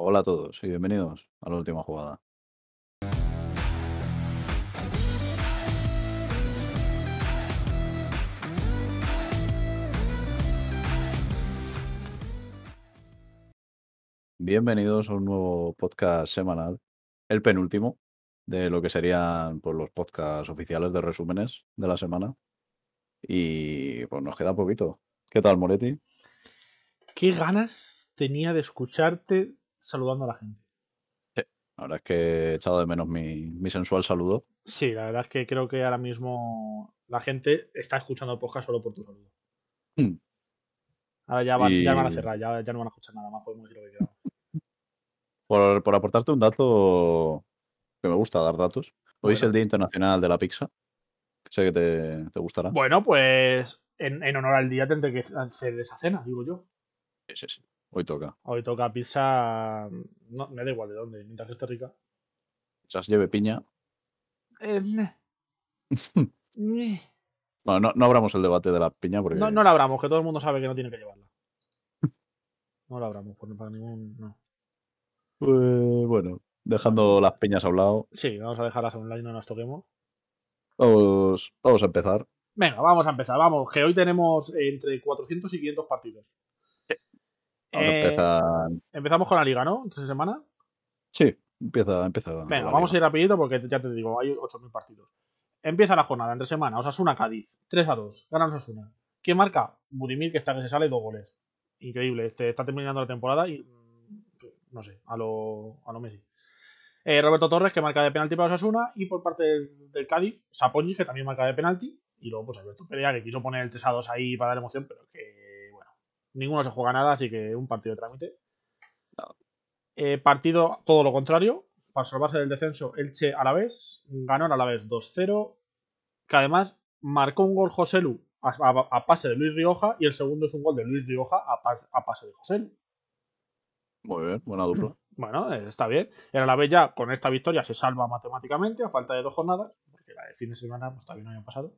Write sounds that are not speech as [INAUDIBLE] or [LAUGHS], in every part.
Hola a todos y bienvenidos a la última jugada. Bienvenidos a un nuevo podcast semanal, el penúltimo de lo que serían pues, los podcasts oficiales de resúmenes de la semana. Y pues nos queda poquito. ¿Qué tal, Moretti? Qué ganas tenía de escucharte saludando a la gente. La verdad es que he echado de menos mi, mi sensual saludo. Sí, la verdad es que creo que ahora mismo la gente está escuchando el podcast solo por tu saludo. Hmm. Ahora ya van, ya van a cerrar, ya, ya no van a escuchar nada más, podemos decir lo que queramos. Por, por aportarte un dato que me gusta dar datos. Hoy es el Día Internacional de la Pizza. Que sé que te, te gustará. Bueno, pues en, en honor al día tendré que hacer esa cena, digo yo. Sí, sí, sí. Hoy toca. Hoy toca pizza, no, me da igual de dónde, mientras que esté rica. Quizás lleve piña. Eh, meh. [LAUGHS] Meh. Bueno, no, no abramos el debate de la piña porque No, no la abramos, que todo el mundo sabe que no tiene que llevarla. [LAUGHS] No la abramos, por, para ningún. No. pues, bueno, dejando las piñas a un lado, Sí, vamos a dejarlas online, no nos toquemos. vamos, vamos a empezar. Venga, vamos a empezar. Vamos, que hoy tenemos entre 400 y 500 partidos. Eh, empezar. Empezamos con la liga, ¿no? Entre semana. Sí, empieza, empieza. Venga, la vamos a ir rapidito porque ya te digo, hay 8.000 partidos. Empieza la jornada entre semana. Osasuna Cádiz. 3 a 2. Gana Osasuna. ¿Quién marca? Budimir, que está que se sale dos goles. Increíble. Este, está terminando la temporada y. mm, No sé, a lo, a lo Messi. Eh, Roberto Torres, que marca de penalti para Osasuna. Y por parte del, del Cádiz, Sapoñi, que también marca de penalti. Y luego, pues Alberto Perea, que quiso poner el 3 a 2 ahí para dar emoción, pero que, ninguno se juega nada, así que un partido de trámite. No. Eh, partido todo lo contrario. Para salvarse del descenso, Elche Alavés. Ganó el Alavés 2-0. Que además marcó un gol Joselu a, a- a pase de Luis Rioja. Y el segundo es un gol de Luis Rioja a, pas- a pase de Joselu. Muy bien, buena dupla. [CLEARS THROAT] Bueno, eh, está bien. El Alavés ya con esta victoria se salva matemáticamente a falta de dos jornadas. Porque la de fin de semana pues, todavía no había pasado.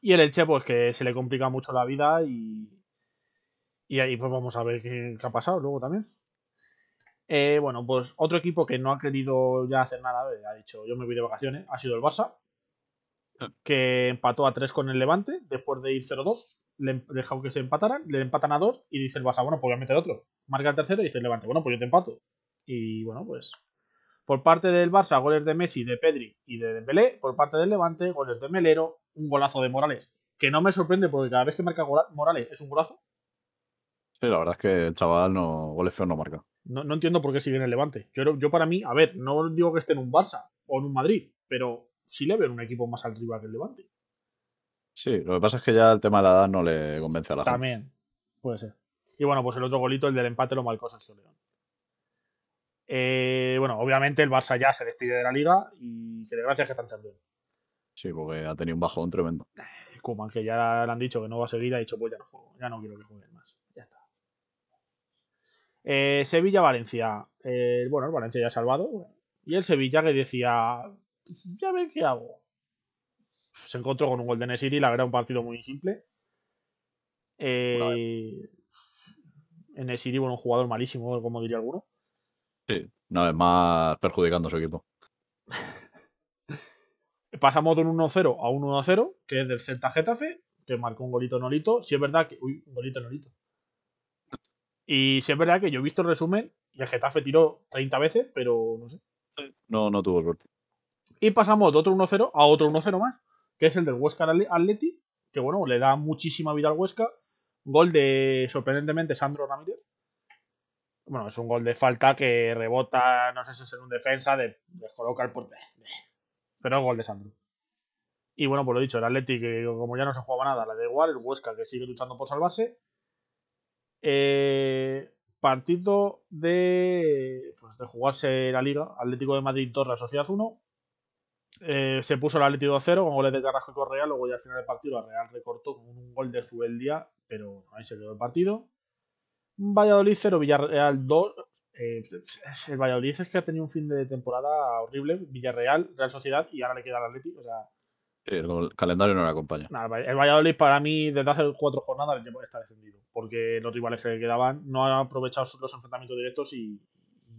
Y el Elche, pues que se le complica mucho la vida y. Y ahí pues vamos a ver qué, qué ha pasado luego también. Eh, bueno, pues otro equipo que no ha querido ya hacer nada, eh, ha dicho yo me voy de vacaciones, ha sido el Barça, que empató a 3 con el Levante después de ir 0-2. Le dejó que se empataran, le empatan a 2 y dice el Barça, bueno, pues voy a meter otro. Marca el tercero y dice el Levante, bueno, pues yo te empato. Y bueno, pues por parte del Barça, goles de Messi, de Pedri y de Dembélé. Por parte del Levante, goles de Melero, un golazo de Morales. Que no me sorprende porque cada vez que marca Morales es un golazo. Sí, la verdad es que el chaval no, goles feos no marca. No, no entiendo por qué sigue en el Levante. Yo, yo para mí, a ver, no digo que esté en un Barça o en un Madrid, pero sí le veo en un equipo más arriba que el Levante. Sí, lo que pasa es que ya el tema de la edad no le convence a la gente. También, puede ser. Y bueno, pues el otro golito, el del empate, lo marcó Sergio León. Eh, bueno, obviamente el Barça ya se despide de la liga y que de gracias que está en Champions. Sí, porque ha tenido un bajón tremendo. Koeman, que ya le han dicho que no va a seguir, ha dicho, pues ya no juego, ya no quiero que está. Eh, Sevilla-Valencia. Eh, bueno, el Valencia ya ha salvado. Y el Sevilla que decía, ya ver qué hago. Se encontró con un gol de Nesiri, la verdad, un partido muy simple. Eh, Nesiri, bueno, un jugador malísimo, como diría alguno. Sí, una vez más perjudicando a su equipo. Pasamos de un 1-0 a un 1-0, que es del Celta Getafe, que marcó un golito Nolito. Si es verdad que. Uy, un golito Nolito. Y si es verdad que yo he visto el resumen y el Getafe tiró 30 veces, pero no sé. No, no tuvo suerte. Y pasamos de otro 1-0 a otro 1-0 más, que es el del Huesca Atle- Atleti, que bueno, le da muchísima vida al Huesca. Gol de, sorprendentemente, Sandro Ramírez. Bueno, es un gol de falta que rebota, no sé si es en un defensa, de, descoloca el portero. Pero es gol de Sandro. Y bueno, pues lo dicho, el Atleti, que como ya no se jugaba nada, le da igual, el Huesca que sigue luchando por salvarse. Eh, partido de, pues, de jugarse la liga, Atlético de Madrid 2, Real Sociedad 1. Eh, se puso el Atlético 2-0 con goles de Carrasco y Correa, luego ya al final del partido el Real recortó con un gol de Zubeldia, pero ahí se quedó el partido. Valladolid 0, Villarreal 2. Eh, el Valladolid es que ha tenido un fin de temporada horrible. Villarreal, Real Sociedad y ahora le queda el Atlético. O sea, El calendario no le acompaña. El Valladolid para mí desde hace cuatro jornadas ya está descendido. Porque los rivales que quedaban no han aprovechado los enfrentamientos directos y,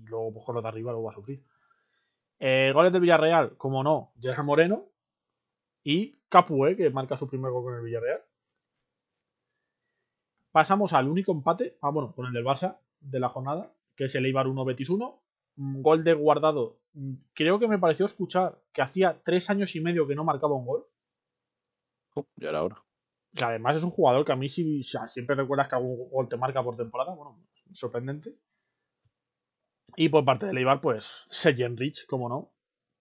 luego pues, los de arriba lo va a sufrir. Eh, goles del Villarreal, como no, Gerard Moreno y Capué, que marca su primer gol con el Villarreal. Pasamos al único empate, ah, bueno, con el del Barça de la jornada, que es el Eibar 1 Betis 1. Gol de guardado. Creo que me pareció escuchar que hacía tres años y medio que no marcaba un gol. ya era hora. Que además es un jugador que a mí si, siempre recuerdas que algún gol te marca por temporada. Bueno, sorprendente. Y por parte de Eibar, pues Sejen Rich, como no.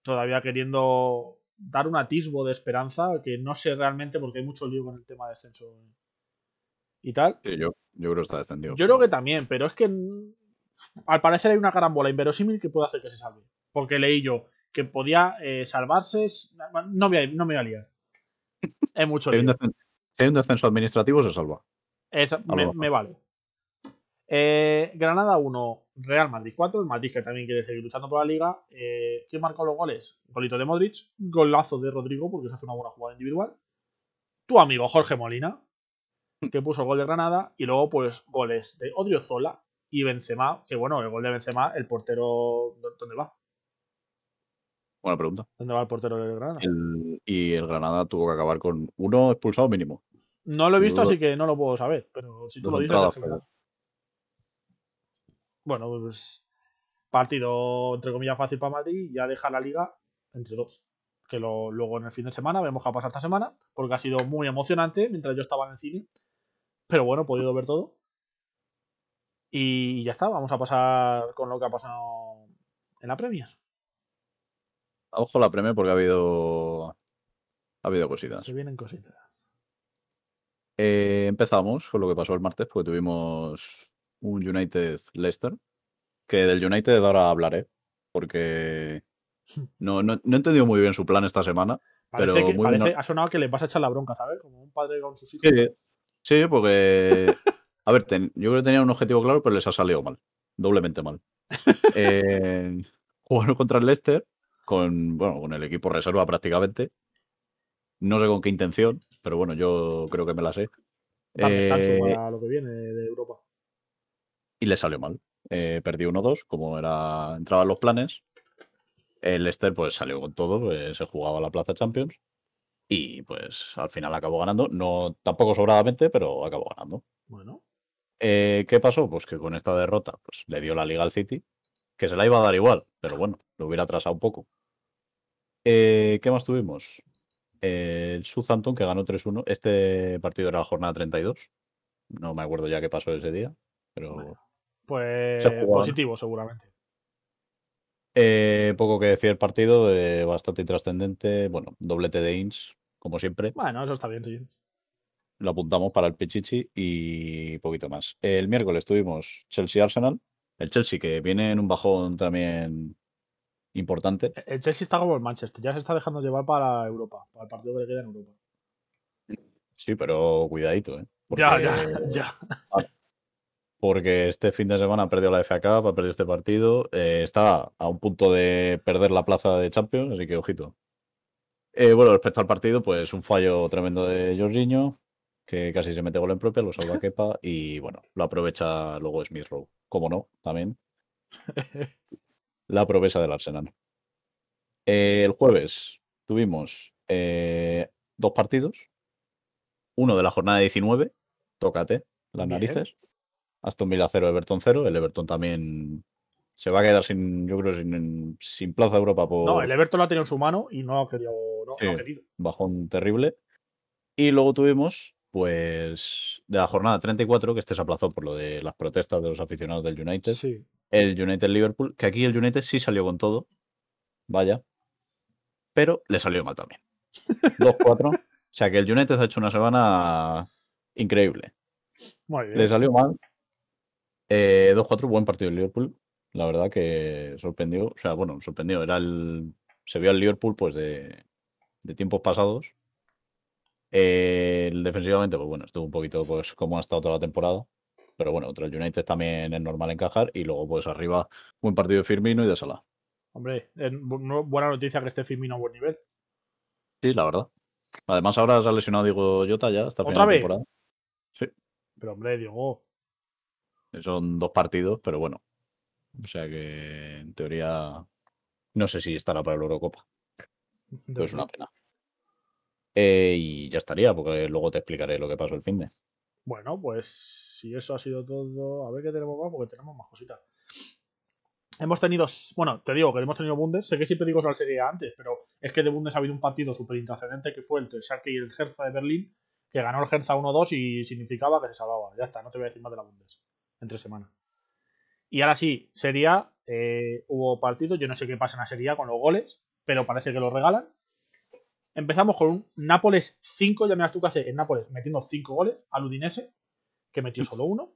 Todavía queriendo dar un atisbo de esperanza, que no sé realmente porque hay mucho lío con el tema de descenso y tal. yo, yo creo que está defendido. Yo creo que también, pero es que al parecer hay una carambola inverosímil que puede hacer que se salve. Porque leí yo que podía eh, salvarse. No me, no me voy a liar. Es mucho. Si hay un descenso administrativo, se salva. me, vale. Eh, Granada 1, Real Madrid 4. El Madrid que también quiere seguir luchando por la liga. Eh, ¿Quién marcó los goles? Golito de Modric, golazo de Rodrigo porque se hace una buena jugada individual. Tu amigo Jorge Molina, [LAUGHS] que puso el gol de Granada, y luego pues goles de Odriozola y Benzema, que bueno, el gol de Benzema, el portero, ¿dónde va? Buena pregunta. ¿Dónde va el portero de Granada? y el Granada tuvo que acabar con uno expulsado mínimo. No lo he visto, así que no lo puedo saber, pero si tú lo dices... Bueno, pues partido entre comillas fácil para Madrid, ya deja la liga entre dos. Que luego en el fin de semana vemos qué ha pasado esta semana, porque ha sido muy emocionante mientras yo estaba en el cine. Pero bueno, he podido ver todo. Y ya está, vamos a pasar con lo que ha pasado en la Premier. Ojo la Premier porque ha habido. Ha habido cositas. Se vienen cositas. Eh, empezamos con lo que pasó el martes, porque tuvimos un United Leicester. Que del United ahora hablaré, porque [LAUGHS] no, no, he entendido muy bien su plan esta semana. pero ha sonado que le vas a echar la bronca, ¿sabes? Como un padre con sus hijos. Sí, porque. a ver, yo creo que tenía un objetivo claro, pero les ha salido mal. Doblemente mal. [LAUGHS] eh, jugaron contra el Leicester con, bueno, con el equipo reserva prácticamente. No sé con qué intención, pero bueno, yo creo que me la sé. Eh, para lo que viene de Europa. Y le salió mal. Eh, perdió 1-2, como era entraba en los planes. El Leicester pues salió con todo, pues, se jugaba la Plaza Champions y pues al final acabó ganando, no tampoco sobradamente, pero acabó ganando. Bueno. Eh, ¿Qué pasó? Pues que con esta derrota pues le dio la liga al City, que se la iba a dar igual, pero bueno, lo hubiera atrasado un poco. Eh, ¿Qué más tuvimos? el Southampton que ganó 3-1. Este partido era la jornada 32. No me acuerdo ya qué pasó ese día, pero... pues positivo seguramente. Eh, poco que decir el partido, eh, bastante intrascendente. Bueno, doblete de Ins, como siempre. Bueno, eso está bien, sí. Lo apuntamos para el Pichichi y poquito más. El miércoles tuvimos Chelsea-Arsenal. El Chelsea que viene en un bajón también importante. E-, el Chelsea está como el Manchester, ya se está dejando llevar para Europa, para el partido que le queda en Europa. Sí, pero cuidadito, ¿eh? Ya, ya, [LAUGHS] ya porque este fin de semana ha perdido la FA Cup, ha perdido este partido, eh, está a un punto de perder la plaza de Champions, así que ojito. Eh, bueno, respecto al partido, pues un fallo tremendo de Jorginho, que casi se mete gol en propia, lo salva Kepa y bueno, lo aprovecha luego Smith Rowe. Como no, también. La promesa del Arsenal. Eh, el jueves tuvimos dos partidos. Uno de la jornada 19, tócate las narices. Aston Villa 0, Everton 0. El Everton también se va a quedar sin, yo creo, sin, sin plaza Europa. Por... No, el Everton lo ha tenido en su mano y no ha querido. No, ha querido. Bajón terrible. Y luego tuvimos, pues, de la jornada 34, que este se aplazó por lo de las protestas de los aficionados del United. Sí. El United Liverpool, que aquí el United sí salió con todo. Vaya. Pero le salió mal también. 2-4. o sea que el United ha hecho una semana increíble. Muy bien. Le salió mal, eh, 2-4, buen partido el Liverpool. La verdad que sorprendió. O sea, bueno, sorprendió. Era el. Se vio al Liverpool, pues, de, de tiempos pasados. Eh, defensivamente, pues bueno, estuvo un poquito pues como ha estado toda la temporada. Pero bueno, otro United también es normal encajar. Y luego, pues arriba, buen partido de Firmino y de Salah. Hombre, buena noticia que esté Firmino a buen nivel. Sí, la verdad. Además, ahora se ha lesionado Diego Jota ya hasta ¿Otra final de vez? temporada. Sí, Pero hombre, Diego. son dos partidos, pero bueno. O sea que en teoría no sé si estará para la Eurocopa. Pero es una pena. Eh, y ya estaría, porque luego te explicaré lo que pasó el fin de. Bueno, pues si eso ha sido todo, a ver qué tenemos más, porque tenemos más cositas. Hemos tenido, bueno, te digo que hemos tenido Bundes, sé que siempre digo eso al serie A antes, pero es que de Bundes ha habido un partido súper intrascendente que fue el Schalke y el Hertha de Berlín, que ganó el Hertha 1-2 y significaba que se salvaba. Ya está, no te voy a decir más de la Bundes. Entre semana. Y ahora sí, Serie A, eh, hubo partidos, yo no sé qué pasa en la Serie con los goles, pero parece que los regalan. Empezamos con un Nápoles 5, ya miras tú que hace en Nápoles metiendo 5 goles al Udinese, que metió solo uno.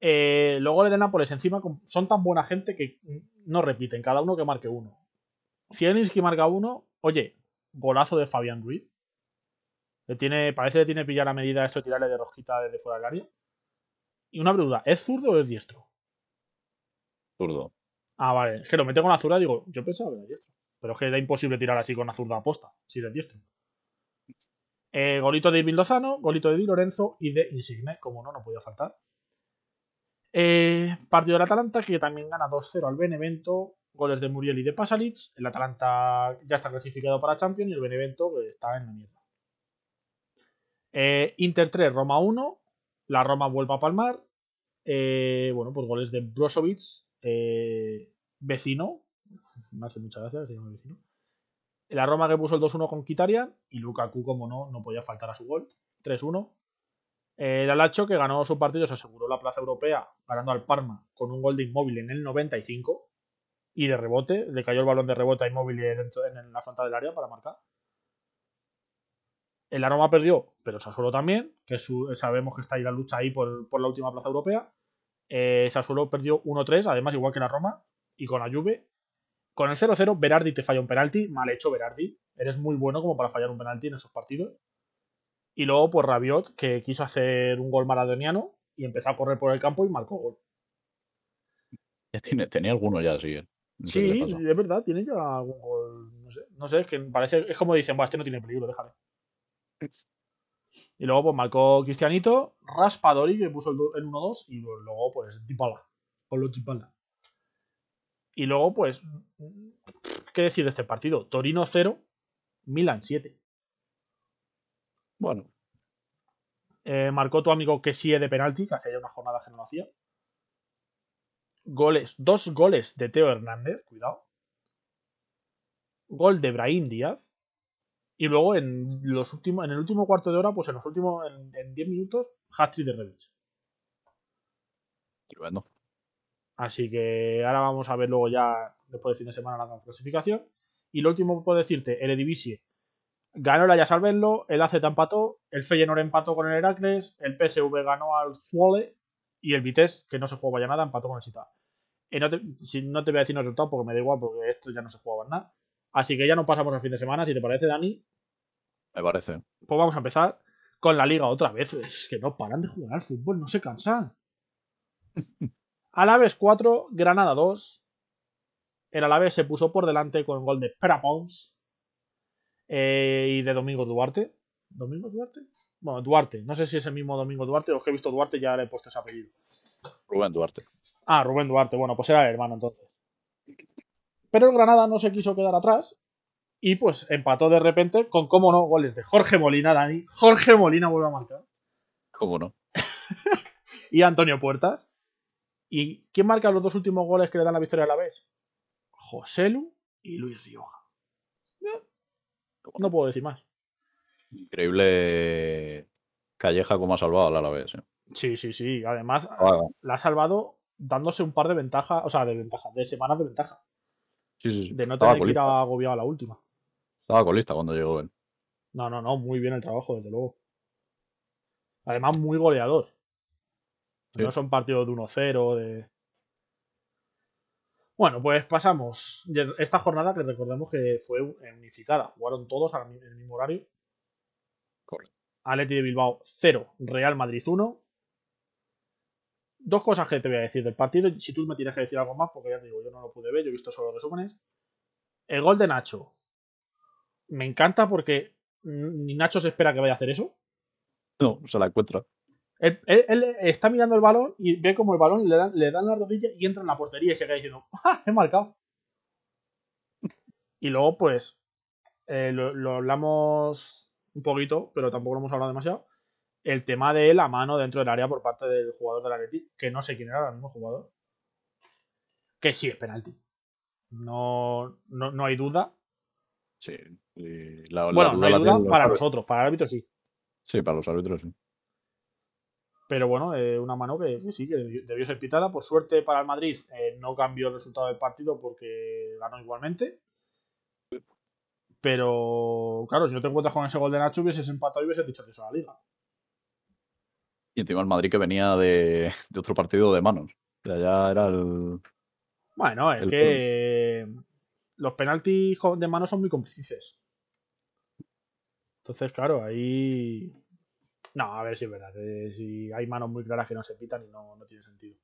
Eh, los goles de Nápoles encima son tan buena gente que no repiten, cada uno que marque uno. Zielinski marca uno, oye, golazo de Fabián Ruiz. Le tiene, parece que tiene pillar a medida esto de tirarle de rojita desde fuera del área. Y una pregunta, ¿es zurdo o es diestro? Zurdo. Ah, vale, es que lo mete con la zurda, digo, yo pensaba que era diestro. Pero es que era imposible tirar así con la zurda aposta, si eres diestro. Eh, golito de Lozano, golito de Di Lorenzo y de Insigne, como no, no podía faltar. Eh, partido del Atalanta que también gana 2-0 al Benevento. Goles de Muriel y de Pasalic. El Atalanta ya está clasificado para Champions y el Benevento está en la mierda. Eh, Inter 3, Roma 1. La Roma vuelve a palmar. Bueno, pues goles de Brozovic, vecino. Me hace mucha gracia, se llama vecino. La Roma que puso el 2-1 con Kitarian. Y Lukaku, como no, no podía faltar a su gol. 3-1. El Alacho, que ganó su partido, se aseguró la plaza europea ganando al Parma con un gol de inmóvil en el 95 y de rebote. Le cayó el balón de rebote a inmóvil en la frontal del área para marcar. El Aroma perdió, pero Sassuolo también, que sabemos que está ahí la lucha ahí por, por la última plaza europea. Eh, Sassuolo perdió 1-3, además igual que la Roma, y con la Juve. Con el 0-0, Berardi te falla un penalti, mal hecho Berardi. Eres muy bueno como para fallar un penalti en esos partidos. Y luego, pues Rabiot, que quiso hacer un gol maradoniano y empezó a correr por el campo y marcó gol. Ya tiene, tenía alguno ya, sí. No sé qué Sí, es verdad, tiene ya algún gol. No sé, no sé, es que parece. Es como dicen, "Buah, este no tiene peligro, déjale. Y luego, pues marcó Cristianito, Raspadori, que puso el, do- el 1-2, y luego, pues, Dybala. Pablo Dybala. Y luego, pues, ¿qué decir de este partido? Torino 0, Milan 7. Bueno, Eh, marcó tu amigo que sí de penalti, que hacía ya una jornada que no lo hacía. Goles, dos goles de Teo Hernández, cuidado. Gol de Brahim Díaz. Y luego en los últimos, en el último cuarto de hora, pues en los últimos, en, en 10 minutos, hat-trick de Rebic. tremendo. Así que ahora vamos a ver luego ya, después del fin de semana, la clasificación. Y lo último que puedo decirte, el Eredivisie ganó el Ajax al verlo, el AZ empató, el Feyenoord empató con el Heracles, el PSV ganó al Zwolle y el Vitesse, que no se jugaba ya nada, empató con el Sita. Y no te, si no te voy a decir los resultados porque me da igual, porque esto ya no se jugaba nada. Así que ya no pasamos al fin de semana, si te parece, Dani. Me parece. Pues vamos a empezar con la liga otra vez. Es que no paran de jugar al fútbol, no se cansan. [LAUGHS] Alaves 4, Granada 2. El Alavés se puso por delante con el gol de Perapons eh, y de Domingo Duarte. ¿Domingo Duarte? Bueno, Duarte. No sé si es el mismo Domingo Duarte o es que he visto Duarte ya le he puesto ese apellido. Rubén Duarte. Ah, Rubén Duarte. Bueno, pues era el hermano entonces. Pero el Granada no se quiso quedar atrás y pues empató de repente con, cómo no, goles de Jorge Molina, Dani. Jorge Molina vuelve a marcar. ¿Cómo no? [LAUGHS] Y Antonio Puertas. ¿Y quién marca los dos últimos goles que le dan la victoria a la vez? Joselu y Luis Rioja. No puedo decir más. Increíble Calleja como ha salvado al Alavés. ¿eh? Sí, sí, sí. Además, Ah, la ha salvado dándose un par de ventajas, o sea, de ventaja, de semanas de ventaja. sí, sí, sí. De no Estaba tener que ir agobiado a la última. Estaba colista cuando llegó él. No, no, no, muy bien el trabajo, desde luego. Además, muy goleador. Sí. No son partidos de 1-0, de... Bueno, pues pasamos. Esta jornada que recordemos que fue unificada. Jugaron todos en el mismo horario. Correcto. Atleti de Bilbao 0, Real Madrid 1. Dos cosas que te voy a decir del partido. Si tú me tienes que decir algo más, porque ya te digo, yo no lo pude ver, yo he visto solo resúmenes. El gol de Nacho. Me encanta porque ni Nacho se espera que vaya a hacer eso. No, se la encuentra. Él, él- él está mirando el balón y ve como el balón le dan, le dan la rodilla y entra en la portería y se queda diciendo, ¡ah! He marcado. Y luego, pues, eh, lo, lo hablamos un poquito, pero tampoco lo hemos hablado demasiado. El tema de la mano dentro del área por parte del jugador del Atleti, que no sé quién era ahora mismo jugador. Que sí es penalti. No, no, no hay duda. Sí. la- la Bueno, no hay duda los para nosotros, para el árbitro sí. Sí, para los árbitros, sí. Pero bueno, eh, una mano que, que sí, que debió, ser pitada. Por suerte para el Madrid eh, no cambió el resultado del partido porque ganó igualmente. Pero claro, si no te encuentras con ese gol de Nacho, hubieses empatado y hubieses dicho que eso a la liga. Y encima el Madrid que venía de, de otro partido de manos. O sea, ya era el. Bueno, es El que los penaltis de mano son muy cómplices. Entonces, claro, ahí. No, a ver si es verdad. que si hay manos muy claras que no se pitan y no, no tiene sentido.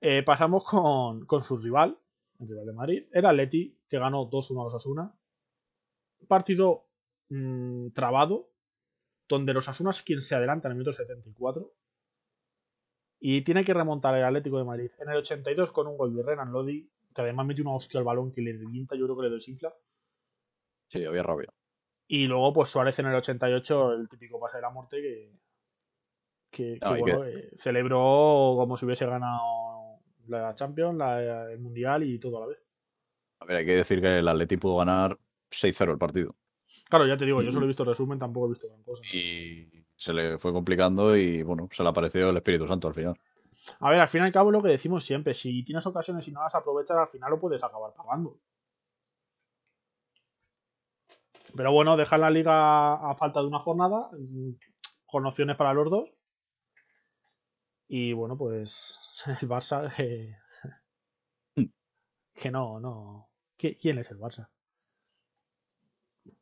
Eh, pasamos con, con su rival, el rival de Madrid. Era Atleti, que ganó 2-1 a los Asuna. Partido mm, trabado, donde los Asuna es quien se adelanta en el minuto 74. Y tiene que remontar el Atlético de Madrid en el 82 con un gol de Renan Lodi, que además mete una hostia al balón que le revienta, yo creo que le desinfla. Sí, había rabia. Y luego, pues Suárez en el 88, el típico pase de la muerte que, que, No, bueno, eh, celebró como si hubiese ganado la Champions, la- el Mundial y todo a la vez. A ver, hay que decir que el Atleti pudo ganar 6-0 el partido. Claro, ya te digo, yo solo he visto el resumen, tampoco he visto gran cosa. Y se le fue complicando y bueno, se le apareció el Espíritu Santo al final. A ver, al fin y al cabo lo que decimos siempre, si tienes ocasiones y no las aprovechas, al final lo puedes acabar pagando. Pero bueno, dejar la liga a falta de una jornada, con opciones para los dos. Y bueno, pues [LAUGHS] el Barça, eh, [LAUGHS] que no, no. ¿Qui- ¿Quién es el Barça?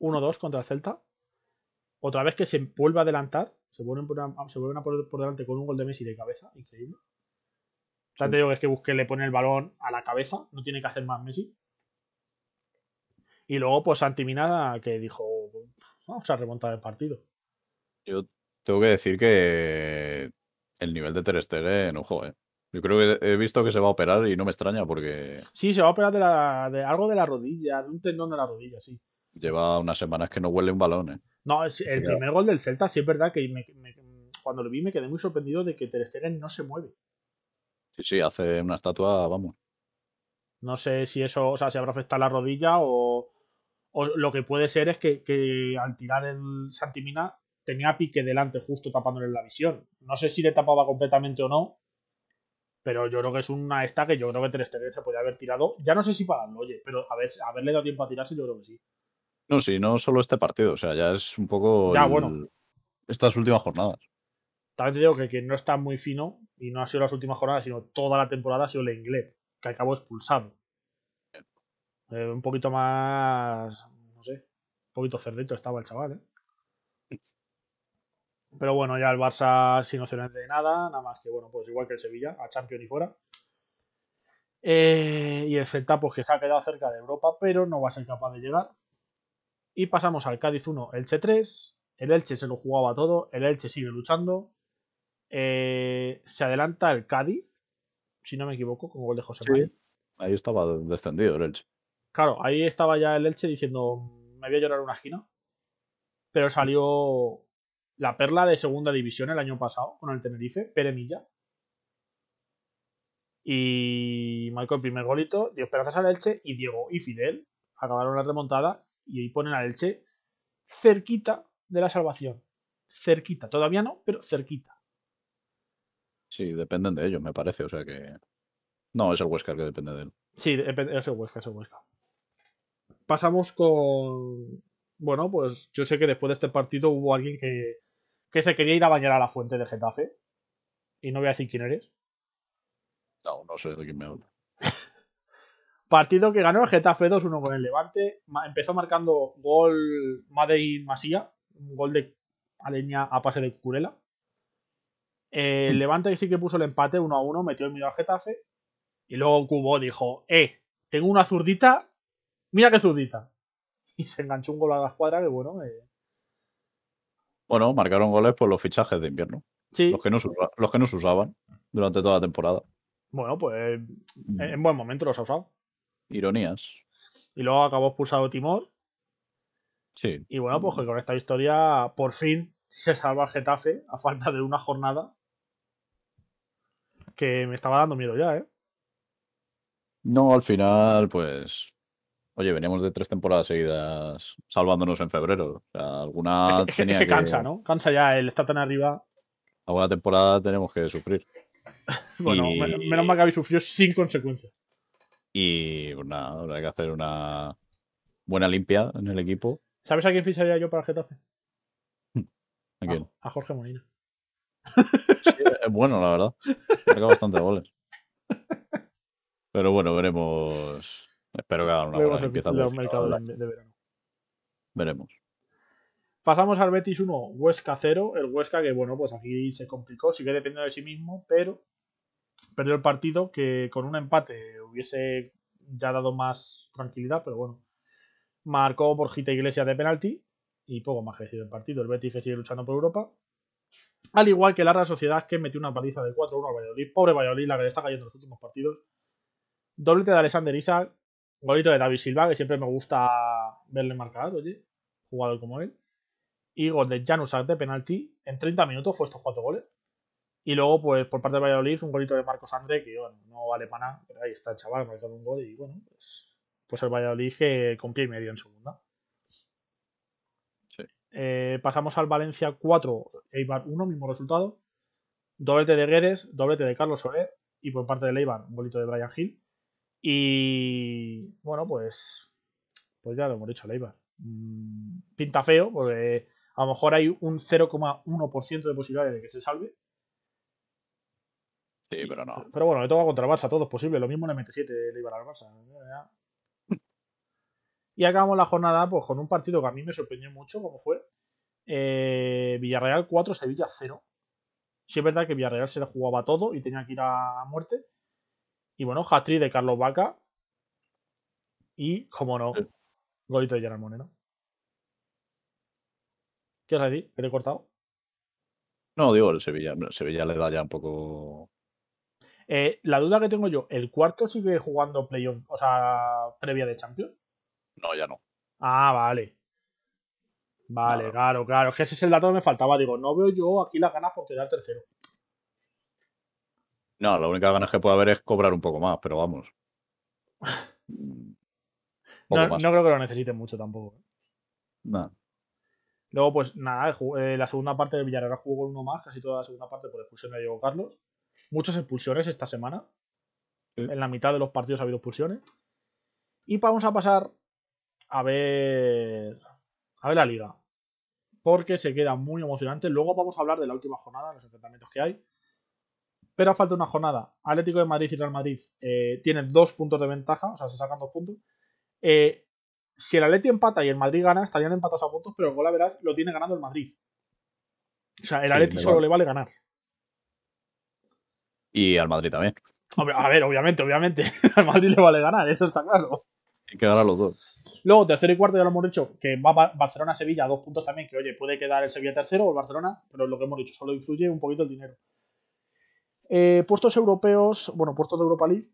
1-2 contra el Celta. Otra vez que se vuelve a adelantar. Se vuelven, por, se vuelven a poner por delante con un gol de Messi de cabeza. Increíble. Ya Sí. te digo que es que Busquets le pone el balón a la cabeza. No tiene que hacer más Messi. Y luego, pues Santi Mina que dijo: Vamos a remontar el partido. Yo tengo que decir que el nivel de Ter Stegen, ojo, eh. Yo creo que he visto que se va a operar y no me extraña porque Sí, se va a operar de, la, de algo de la rodilla, de un tendón de la rodilla, sí. lleva unas semanas que no huele un balón, eh. No, es- el primer gol del Celta sí es verdad que me- me- cuando lo vi me quedé muy sorprendido de que Ter Stegen no se mueve. Sí, sí, hace una estatua, vamos. No sé si eso, o sea, si habrá afectado la rodilla o, o lo que puede ser es que, que al tirar el Santimina tenía a Pique delante justo tapándole la visión. No sé si le tapaba completamente o no, pero yo creo que es una esta que yo creo que Ter Stegen se podía haber tirado. Ya no sé si pararlo, oye, pero a ver, haberle dado tiempo a tirarse yo creo que sí. No, sí, no solo este partido, o sea, ya es un poco Ya, el- bueno. estas últimas jornadas. También te digo que quien no está muy fino, y no ha sido las últimas jornadas, sino toda la temporada, ha sido el inglés, que acabó expulsado. Eh, un poquito más. No sé. Un poquito cerdito estaba el chaval, ¿eh? Pero bueno, ya el Barça sin opciones de nada, nada más que, bueno, pues igual que el Sevilla, a Champions y fuera. Eh, y el Celta, pues que se ha quedado cerca de Europa, pero no va a ser capaz de llegar. Y pasamos al Cádiz 1, Elche 3. El Elche se lo jugaba todo, el Elche sigue luchando. Eh, se adelanta el Cádiz, si no me equivoco, con gol de José Sí. María. Ahí estaba descendido el Elche. Claro, ahí estaba ya el Elche diciendo, me voy a llorar una esquina. Pero salió la perla de segunda división el año pasado con el Tenerife, Pere Milla. Y marcó el primer golito, dio esperanzas al Elche y Diego y Fidel acabaron la remontada y ahí ponen al Elche cerquita de la salvación. Cerquita, todavía no, pero cerquita. Sí, dependen de ellos, me parece, o sea que... No, es el Huesca el que depende de él. Sí, es el Huesca, es el Huesca. Pasamos con. Bueno, pues yo sé que después de este partido hubo alguien que, que se quería ir a bañar a la fuente de Getafe. Y no voy a decir quién eres. No, no sé de quién me habla. [LAUGHS] Partido que ganó el Getafe 2-1 con el Levante. Empezó marcando gol Madei Masía. Un gol de Aleña a pase de Curela. El Levante sí que puso el empate 1-1, metió el miedo al Getafe. Y luego Cubo dijo: Eh, tengo una zurdita. Mira qué zurdita. y se enganchó un gol a la escuadra que bueno. Eh, Bueno, marcaron goles por los fichajes de invierno. sí, Los que no se, los que no se usaban durante toda la temporada. bueno, pues Mm. en en buen momento los ha usado. Ironías. Y luego acabó expulsado Timor. Sí. Y bueno, pues con esta historia por fin se salva el Getafe a falta de una jornada que me estaba dando miedo ya, ¿eh? No, al final, pues. Oye, veníamos de tres temporadas seguidas salvándonos en febrero. O sea, alguna es que, tenía es que cansa, ¿no? Cansa ya el estar tan arriba. Alguna temporada tenemos que sufrir. [LAUGHS] Bueno, Y- men- menos mal que habéis sufrido sin consecuencias. Y pues nada, hay que hacer una buena limpia en el equipo. ¿Sabes a quién ficharía yo para el Getafe? ¿A [LAUGHS] A- quién? a Jorge Molina. Sí, es bueno, la verdad. Marca bastante goles. [LAUGHS] Pero bueno, veremos. Espero que hagan una Luego buena limpieza. los mercados de, de verano. Veremos. Pasamos al Betis 1, Huesca 0. El Huesca que, bueno, pues aquí se complicó, sigue dependiendo de sí mismo, pero perdió el partido que con un empate hubiese ya dado más tranquilidad, pero bueno. Marcó por Gita Iglesias de penalti y poco más que decir del partido. El Betis que sigue luchando por Europa. Al igual que la Real Sociedad que metió una paliza de 4-1 al Valladolid. Pobre Valladolid, la que le está cayendo en los últimos partidos. Doblete de Alexander Isaac. Golito de David Silva, que siempre me gusta verle marcar, oye. Jugador como él. Y gol de Janusak de penalti. En 30 minutos fue estos cuatro goles. Y luego, pues por parte de Valladolid, un golito de Marcos André, que bueno, no vale para nada, pero ahí está el chaval marcando un gol. Y bueno, pues, pues el Valladolid que con pie y medio en segunda. Sí. Eh, pasamos al Valencia 4, Eibar 1, mismo resultado. Doblete de Guedes, doblete de Carlos Soler. Y por parte del Eibar, un golito de Brian Hill. Y bueno, pues. Pues ya lo hemos dicho, el Eibar. Mm, Pinta feo, porque a lo mejor hay un 0,1% de posibilidades de que se salve. Sí, pero no. Pero bueno, le toca contra el Barça, todo es posible. Lo mismo 7 el Eibar al Barça. Y acabamos la jornada pues, con un partido que a mí me sorprendió mucho, como fue eh, Villarreal 4, Sevilla 0. Sí es verdad que Villarreal se le jugaba todo y tenía que ir a muerte. Y bueno, hat de Carlos Vaca. Y, como no, Sí. golito de Gerard Moreno. ¿Qué vas a decir? ¿Que te he cortado? No, digo, el Sevilla. El Sevilla le da ya un poco. Eh, la duda que tengo yo, ¿el cuarto sigue jugando playoff, o sea, previa de Champions? No, ya no. Ah, vale. Vale, claro, claro. Es que ese es el dato que me faltaba. Digo, no veo yo aquí las ganas por quedar tercero. No, la única ganas que puede haber es cobrar un poco más, pero vamos. [LAUGHS] No, no creo que lo necesiten mucho tampoco. Nah. Luego, pues nada, eh, la segunda parte de Villarreal jugó con uno más, casi toda la segunda parte por expulsión de Diego Carlos. Muchas expulsiones esta semana. Sí. En la mitad de los partidos ha habido expulsiones. Y vamos a pasar a ver. A ver la liga. Porque se queda muy emocionante. Luego vamos a hablar de la última jornada, los enfrentamientos que hay. Pero falta una jornada. Atlético de Madrid y Real Madrid eh, tienen dos puntos de ventaja, o sea, se sacan dos puntos. Eh, si el Atleti empata y el Madrid gana, estarían empatados a puntos, pero el gol, verás, lo tiene ganando el Madrid. O sea, el Sí, Atleti me solo le vale ganar. Y al Madrid también. A ver, obviamente, obviamente. [LAUGHS] Al Madrid le vale ganar, eso está claro. Hay que ganar los dos. Luego, tercero y cuarto, ya lo hemos dicho, que va Ba- Barcelona-Sevilla a dos puntos también, que oye, puede quedar el Sevilla tercero o el Barcelona, pero lo que hemos dicho, solo influye un poquito el dinero. Eh, puestos europeos, bueno, puestos de Europa League.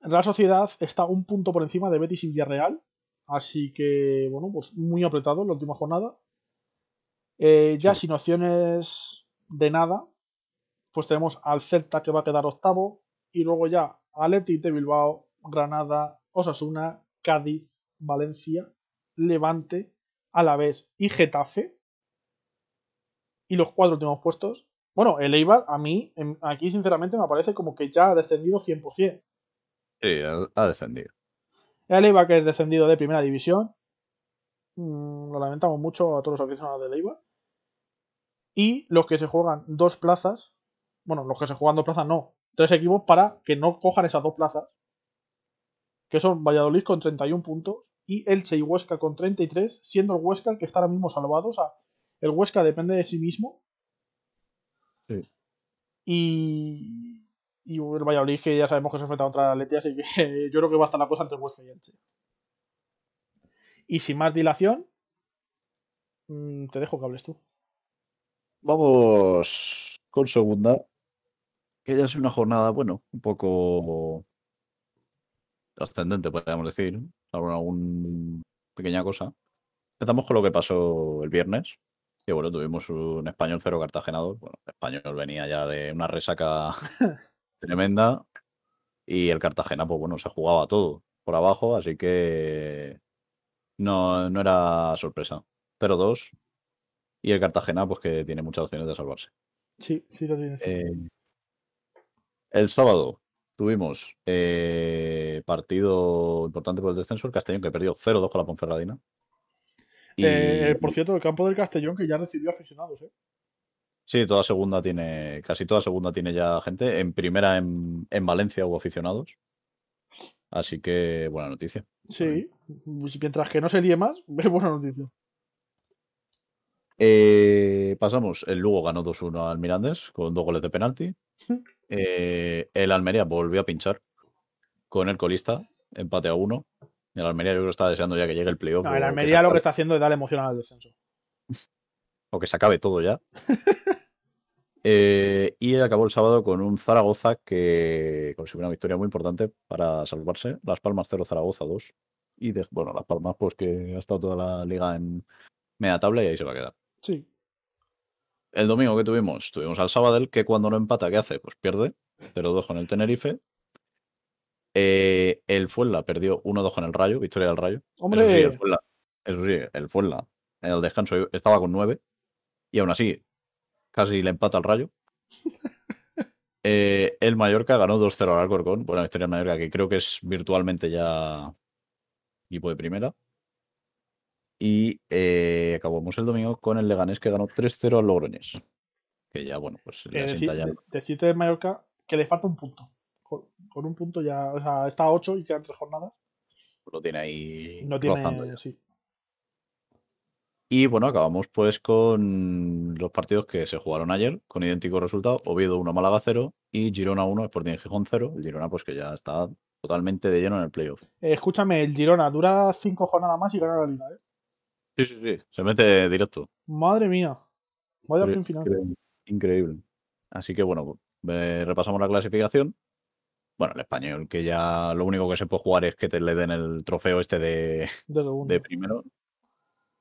Real Sociedad está un punto por encima de Betis y Villarreal, así que, bueno, pues muy apretado en la última jornada. Eh, ya Sí. sin opciones de nada, pues tenemos al Celta que va a quedar octavo, y luego ya Athletic de Bilbao, Granada, Osasuna, Cádiz, Valencia, Levante, Alavés y Getafe. Y los cuatro últimos puestos. Bueno, el Eibar a mí, em, aquí sinceramente me parece como que ya ha descendido 100%. Sí, ha, ha descendido. El Eibar que es descendido de primera división. Mm, lo lamentamos mucho a todos los aficionados del Eibar. Y los que se juegan dos plazas. Bueno, los que se juegan dos plazas no. Tres equipos para que no cojan esas dos plazas. Que son Valladolid con 31 puntos y Elche y Huesca con 33, siendo el Huesca el que está ahora mismo salvado. O sea, el Huesca depende de sí mismo. Sí. Y, y el Valladolid que ya sabemos que se enfrenta contra el Atleti, así que [LAUGHS] yo creo que va a estar la cosa entre Huesca y Elche. Y sin más dilación, mm, te dejo que hables tú. Vamos con segunda. Que ya es una jornada, bueno, un poco ascendente, podríamos decir. Alguna pequeña cosa. Empezamos con lo que pasó el viernes. Que bueno, tuvimos un español cero cartagenado. Bueno, el español venía ya de una resaca [LAUGHS] tremenda. Y el Cartagena, pues bueno, se jugaba todo por abajo, así que no, no era sorpresa. 0-2. Y el Cartagena, pues que tiene muchas opciones de salvarse. Sí, sí lo tiene. Eh, el sábado tuvimos eh, partido importante por el descenso, el Castellón, que perdió 0-2 con la Ponferradina. Y Eh, por cierto, el campo del Castellón que ya recibió aficionados, ¿eh? sí, toda segunda tiene, casi toda segunda tiene ya gente. En primera en, en Valencia hubo aficionados. Así que buena noticia. Sí, pues mientras que no se líe más, [LAUGHS] es buena noticia. Eh, pasamos, el Lugo ganó 2-1 al Mirandés con dos goles de penalti. Eh, el Almería volvió a pinchar con el colista, empate a uno. El Almería yo creo que está deseando ya que llegue el playoff. No, el Almería lo que está haciendo es darle emoción al descenso. o que se acabe todo ya. [LAUGHS] Eh, y acabó el sábado con un Zaragoza que consiguió una victoria muy importante para salvarse. Las Palmas 0, Zaragoza 2. Y de- bueno, Las Palmas, pues que ha estado toda la liga en media tabla y ahí se va a quedar. Sí. El domingo que tuvimos, tuvimos al Sabadell, que cuando no empata, ¿qué hace? Pues pierde 0-2 con el Tenerife. Eh, el Fuenla perdió 1-2 con el Rayo, victoria del Rayo. Hombre, Eso sí, el Fuenla, eso sí, el Fuenla en el descanso estaba con 9 y aún así casi le empata al Rayo. [LAUGHS] Eh, el Mallorca ganó 2-0 al Alcorcón. Buena victoria del Mallorca, que creo que es virtualmente ya equipo de primera. Y eh, acabamos el domingo con el Leganés que ganó 3-0 al Logroñés. Que ya, bueno, pues le eh, asienta ya. de- decirte de Mallorca que le falta un punto. Con, un punto ya, o sea, está a 8 y quedan 3 jornadas. Lo tiene ahí No tiene. Sí. Y bueno, acabamos pues con los partidos que se jugaron ayer, con idéntico resultado. Oviedo 1, Málaga 0 y Girona 1, Sporting Gijón 0. El Girona pues que ya está totalmente de lleno en el playoff. Eh, escúchame, el Girona dura 5 jornadas más y gana la liga, ¿eh? Sí, sí, sí. Se mete directo. Madre mía. Vaya fin final. increíble. Increíble. Así que bueno, eh, repasamos la clasificación. Bueno, el español, que ya lo único que se puede jugar es que te le den el trofeo este de, De primero.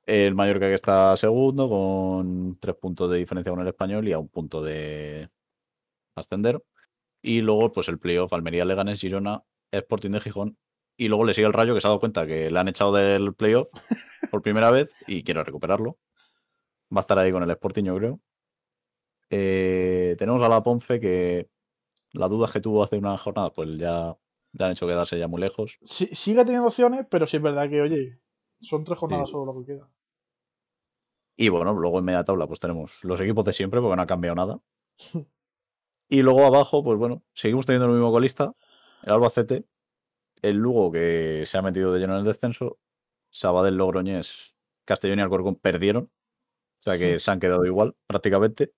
El Mallorca que está segundo con tres puntos de diferencia con el español y a un punto de ascender. Y luego, pues el playoff, Almería, Leganés, Girona, Sporting de Gijón. Y luego le sigue el Rayo que se ha dado cuenta que le han echado del playoff [LAUGHS] por primera vez y quiere recuperarlo. Va a estar ahí con el Sporting, yo creo. Eh, tenemos a la Ponce que las dudas que tuvo hace una jornada, pues ya le han hecho quedarse ya muy lejos. Sí- sigue teniendo opciones, pero sí es verdad que, oye, son 3 jornadas Sí. solo lo que queda. Y bueno, luego en media tabla pues tenemos los equipos de siempre porque no ha cambiado nada. [LAUGHS] Y luego abajo, pues bueno, seguimos teniendo el mismo colista, el Albacete, el Lugo que se ha metido de lleno en el descenso, Sabadell, Logroñés, Castellón y Alcorcón perdieron, o sea que se han quedado igual prácticamente.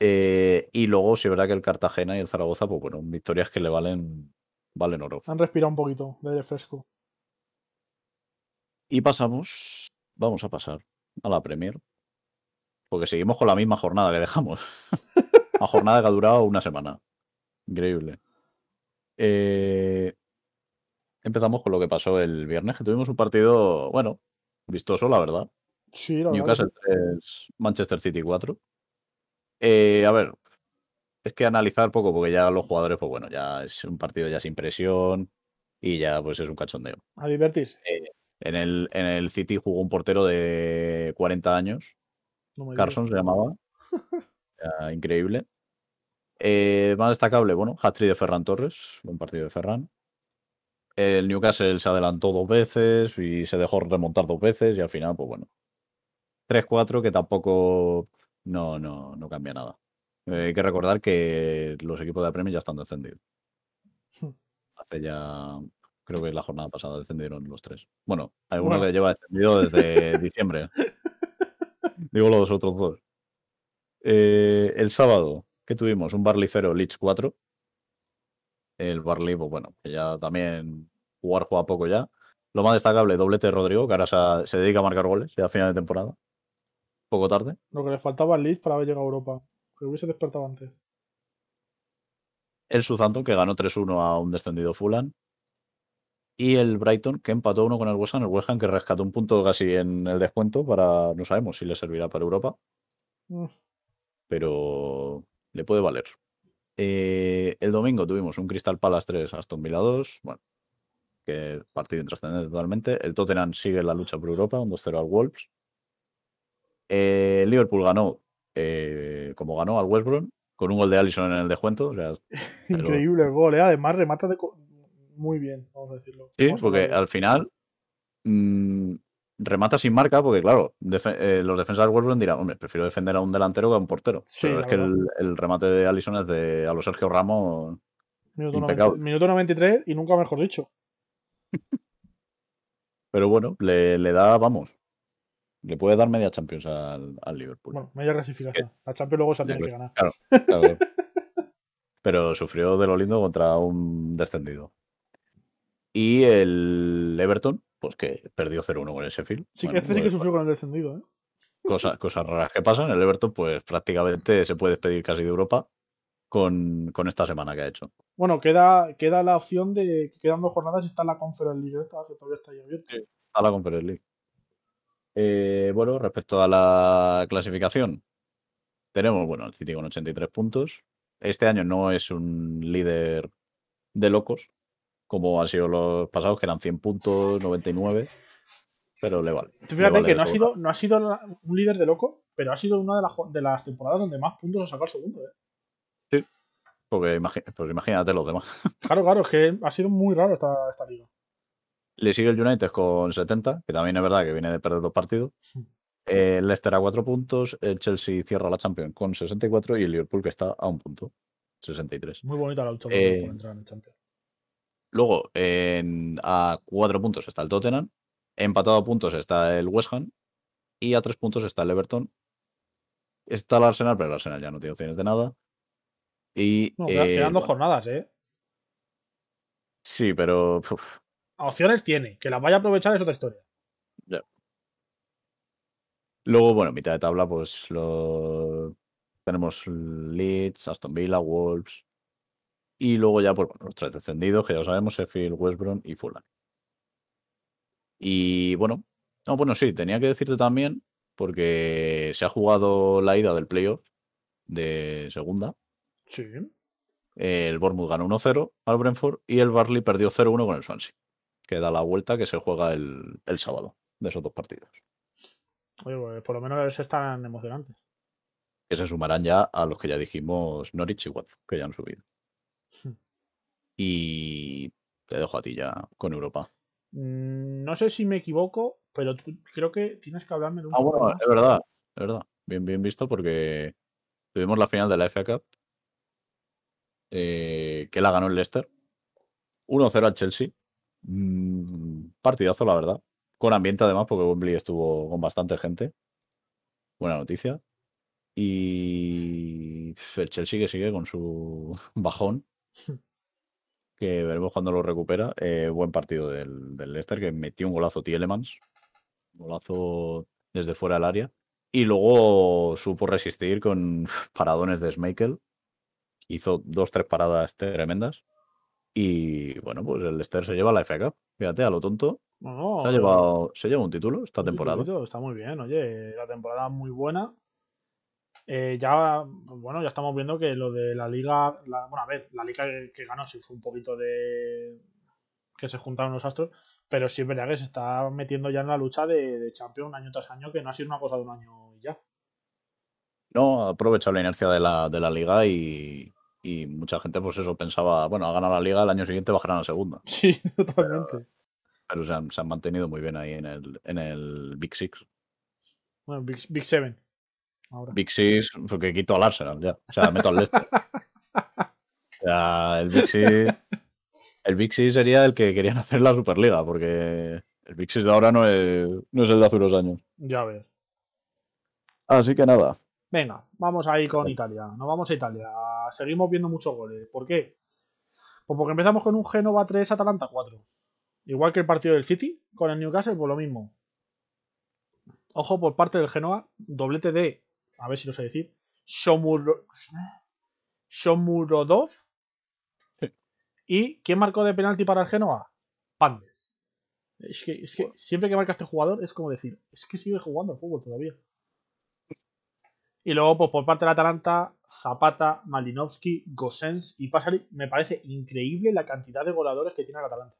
Eh, y luego, sí es verdad que el Cartagena y el Zaragoza, pues bueno, victorias que le valen, valen oro. Han respirado un poquito de aire fresco. Y pasamos, vamos a pasar a la Premier. Porque seguimos con la misma jornada que dejamos. [LAUGHS] Una jornada que ha durado una semana. Increíble. Eh, empezamos con lo que pasó el viernes, que tuvimos un partido, bueno, vistoso, la verdad. Sí, la verdad. Newcastle 3, Manchester City 4. Eh, a ver, es que analizar poco, porque ya los jugadores, pues bueno, ya es un partido ya sin presión y ya pues es un cachondeo. A divertirse. En el, en el City jugó un portero de 40 años, No. Carson se llamaba. Increíble. Eh, más destacable, bueno, hat-trick de Ferran Torres, buen partido de Ferran. El Newcastle se adelantó dos veces y se dejó remontar dos veces y al final, pues bueno. 3-4 que tampoco no, no, no cambia nada. Eh, hay que recordar que los equipos de la Premier ya están descendidos. Hace ya, creo que la jornada pasada descendieron los tres. Bueno, hay uno Bueno. que lleva descendido desde [LAUGHS] diciembre. Digo los otros dos. Eh, el sábado, ¿qué tuvimos? Un Barley 0, Leeds 4. El Barley, pues bueno, que ya también jugar juega poco ya. Lo más destacable, doblete de Rodrigo, que ahora se, se dedica a marcar goles ya a final de temporada. Poco tarde. Lo que le faltaba al Leeds para haber llegado a Europa. Que hubiese despertado antes. El Southampton, que ganó 3-1 a un descendido Fulham. Y el Brighton, que empató uno con el West Ham. El West Ham que rescató un punto casi en el descuento para. No sabemos si le servirá para Europa, Mm, pero le puede valer. Eh, el domingo tuvimos un Crystal Palace 3, Aston Villa 2. Bueno, que partido intrascendente totalmente. El Tottenham sigue en la lucha por Europa, un 2-0 al Wolves. Eh, Liverpool ganó, eh, como ganó al West Brom, con un gol de Allison en el descuento. O sea, [LAUGHS] Pero- Increíble el gol, ¿eh? Además, remata de muy bien, vamos a decirlo. Sí, Vamos porque al final mm, remata sin marca, porque claro, eh, los defensas del Wolverhampton dirán, hombre, prefiero defender a un delantero que a un portero. Sí, Pero es que el, el remate de Allison es de a los Sergio Ramos. Minuto, impecable. 90 minuto 93 y nunca mejor dicho. [LAUGHS] Pero bueno, le, le da, vamos, le puede dar media Champions al, al Liverpool. Bueno, media clasificación. La Champions luego se tiene que pues, ganar. Claro, claro. [LAUGHS] Pero sufrió de lo lindo contra un descendido. Y el Everton, pues que perdió 0-1 con el Sheffield. Sí, Bueno, que este sí que pues, sufrió con el descendido, ¿eh? cosas, cosas raras que pasan. El Everton, pues prácticamente se puede despedir casi de Europa con, con esta semana que ha hecho. Bueno, queda, queda la opción de que quedan dos jornadas y está la Conference League esta, que todavía está ahí abierta. A la Conference League. Eh, bueno, respecto a la clasificación, tenemos, bueno, el City con 83 puntos. Este año no es un líder de locos, como han sido los pasados, que eran 100 puntos, 99, pero le vale. Tú fíjate vale que no ha, sido, no ha sido un líder de loco, pero ha sido una de las, jo- de las temporadas donde más puntos ha sacado el segundo, ¿eh? Porque imagi- pues imagínate los demás. Claro, claro, es que ha sido muy raro esta, esta liga. Le sigue el United con 70, que también es verdad que viene de perder dos partidos. Eh, El Leicester a 4 puntos, el Chelsea cierra la Champions con 64 y el Liverpool que está a un punto, 63. Muy bonita la lucha Eh, por entrar en el Champions. Luego, en- a 4 puntos está el Tottenham, empatado a puntos está el West Ham y a 3 puntos está el Everton. Está el Arsenal, pero el Arsenal ya no tiene opciones de nada. Y, No, eh, quedan dos bueno, jornadas, ¿eh? sí, pero uf, Opciones tiene. Que las vaya a aprovechar es otra historia. Luego, bueno, mitad de tabla, pues lo... tenemos Leeds, Aston Villa, Wolves. Y luego ya, pues bueno, los tres descendidos, que ya lo sabemos, Sheffield, West Brom y Fulham. Y bueno, no, bueno, sí, tenía que decirte también, porque se ha jugado la ida del playoff de segunda. Sí. El Bournemouth ganó 1-0 al Brentford y el Barley perdió 0-1 con el Swansea. Que da la vuelta que se juega el, el sábado de esos dos partidos. Oye, pues por lo menos están emocionantes. que se sumarán ya a los que ya dijimos Norwich y Watford, que ya han subido. Hmm. Y te dejo a ti ya con Europa. Mm, No sé si me equivoco, pero tú- creo que tienes que hablarme de un Ah, bueno, más. es verdad, es verdad. Bien, bien visto porque tuvimos la final de la FA Cup, eh, que la ganó el Leicester. 1-0 al Chelsea. Mm, partidazo, la verdad. Con ambiente además, porque Wembley estuvo con bastante gente. Buena noticia. Y el Chelsea que sigue con su [LAUGHS] bajón. Que veremos cuando lo recupera. Eh, buen partido del, del Leicester, que metió un golazo Tielemans. Golazo desde fuera del área. Y luego supo resistir con [LAUGHS] paradones de Schmeichel. Hizo dos, tres paradas tremendas. Y bueno, pues el Leicester se lleva la FA Cup. Fíjate, a lo tonto. No, Se ha llevado, se lleva un título esta un temporada. Está muy bien, oye, la temporada muy buena. Eh, ya, bueno, ya estamos viendo que lo de la liga, la- bueno, a ver, la liga que, que ganó sí fue un poquito de que se juntaron los astros, pero sí es verdad que se está metiendo ya en la lucha de, de Champions año tras año, que no ha sido una cosa de un año y ya. No, ha aprovechado la inercia de la, de la liga y, y mucha gente, pues eso, pensaba, bueno, ha ganado la liga, el año siguiente bajarán a segunda. Sí, [LAUGHS] totalmente. Pero se han, se han mantenido muy bien ahí en el, en el Big Six. Bueno, Big, Big Seven. Ahora. Big Six, porque quito al Arsenal ya. O sea, meto al Leicester. [LAUGHS] O sea, el Big Six. El Big Six sería el que querían hacer la Superliga, porque el Big Six de ahora no es, no es el de hace unos años. Ya ves. Así que nada. Venga, vamos ahí con Italia. Nos vamos a Italia. Seguimos viendo muchos goles. ¿Por qué? Pues porque empezamos con un Genova 3, Atalanta 4. Igual que el partido del City con el Newcastle, pues lo mismo. Ojo por parte del Genoa, doblete de, a ver si lo sé decir, Shomuro, Shomurodov. ¿Y quién marcó de penalti para el Genoa? Pandez. Es que, es que siempre que marca este jugador es como decir, es que sigue jugando al fútbol todavía. Y luego, pues por parte del Atalanta, Zapata, Malinovsky, Gosens y Pasari, me parece increíble la cantidad de goleadores que tiene el Atalanta.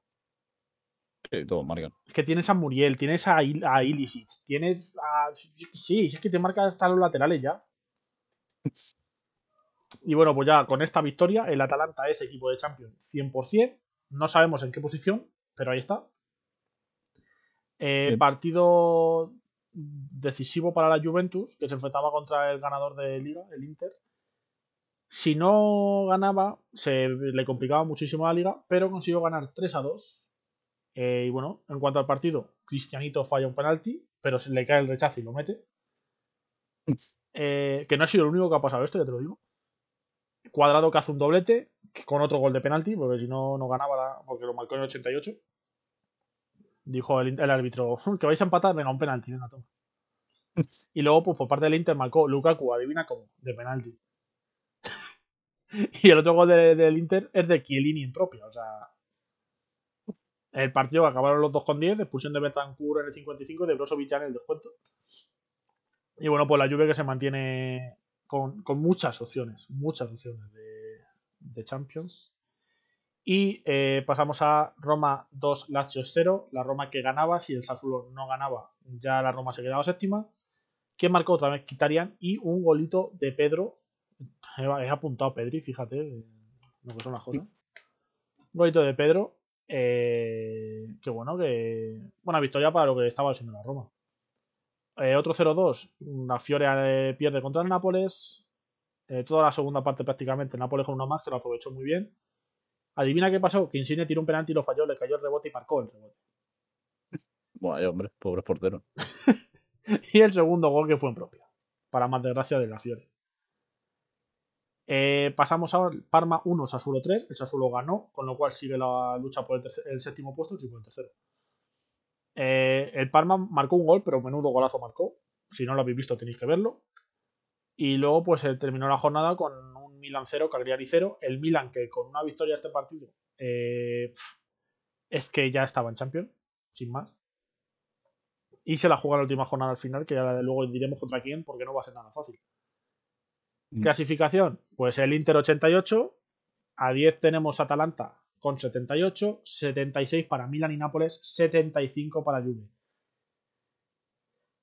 Sí, todo marcan. Es que tienes a Muriel, tienes a, Il a Ilicic, tienes a... Sí, es que te marca hasta los laterales ya. Y bueno, pues ya con esta victoria, el Atalanta es equipo de Champions 100%. No sabemos en qué posición, pero ahí está. Eh, partido decisivo para la Juventus, que se enfrentaba contra el ganador de Liga, el Inter. Si no ganaba, se le complicaba muchísimo la liga, pero consiguió ganar 3 a 2. Eh, y bueno, en cuanto al partido, Cristianito falla un penalti, pero se le cae el rechazo y lo mete. Eh, que no ha sido el único que ha pasado esto, ya te lo digo. Cuadrado que hace un doblete, con otro gol de penalti, porque si no, no ganaba, porque lo marcó en el 88. Dijo el, el, árbitro, que vais a empatar, venga, un penalti, venga, toma. Y luego, pues por parte del Inter marcó Lukaku, adivina cómo, de penalti. [LAUGHS] y el otro gol de, del Inter es de Chiellini en propio, o sea... El partido acabaron los dos con 10, expulsión de Betancourt en el 55 y de Brozovic en el descuento. Y bueno, pues la Juve que se mantiene con, con muchas opciones, muchas opciones de, de Champions. Y eh, pasamos a Roma 2, Lazio 0. La Roma que ganaba, si el Sassuolo no ganaba, ya la Roma se quedaba séptima. Que marcó otra vez Kitarian y un golito de Pedro. He apuntado a Pedri, fíjate lo que son las cosas. Un golito de Pedro. Eh, que bueno, que. Buena victoria para lo que estaba haciendo la Roma. Eh, otro 0-2. La Fiore pierde contra el Nápoles. Eh, toda la segunda parte prácticamente. Nápoles con uno más que lo aprovechó muy bien. Adivina qué pasó, que Insigne tiró un penalti y lo falló, le cayó el rebote y marcó el rebote. Bueno, hombre, pobre portero. [LAUGHS] y el segundo gol que fue en propia, para más desgracia de la Fiore. Eh, pasamos a Parma 1, Sassuolo 3. El Sassuolo ganó, con lo cual sigue la lucha por el, tercer, el séptimo puesto, el el tercero. Eh, el Parma marcó un gol, pero menudo golazo marcó. Si no lo habéis visto, tenéis que verlo. Y luego, pues terminó la jornada con un Milan 0, Cagliari 0. El Milan, que con una victoria este partido, eh, es que ya estaba en Champions, sin más. Y se la juega la última jornada al final, que ya luego diremos contra quién, porque no va a ser nada fácil. Mm. Clasificación, pues el Inter 88. A 10 tenemos Atalanta con 78. 76 para Milan y Nápoles. 75 para Juve.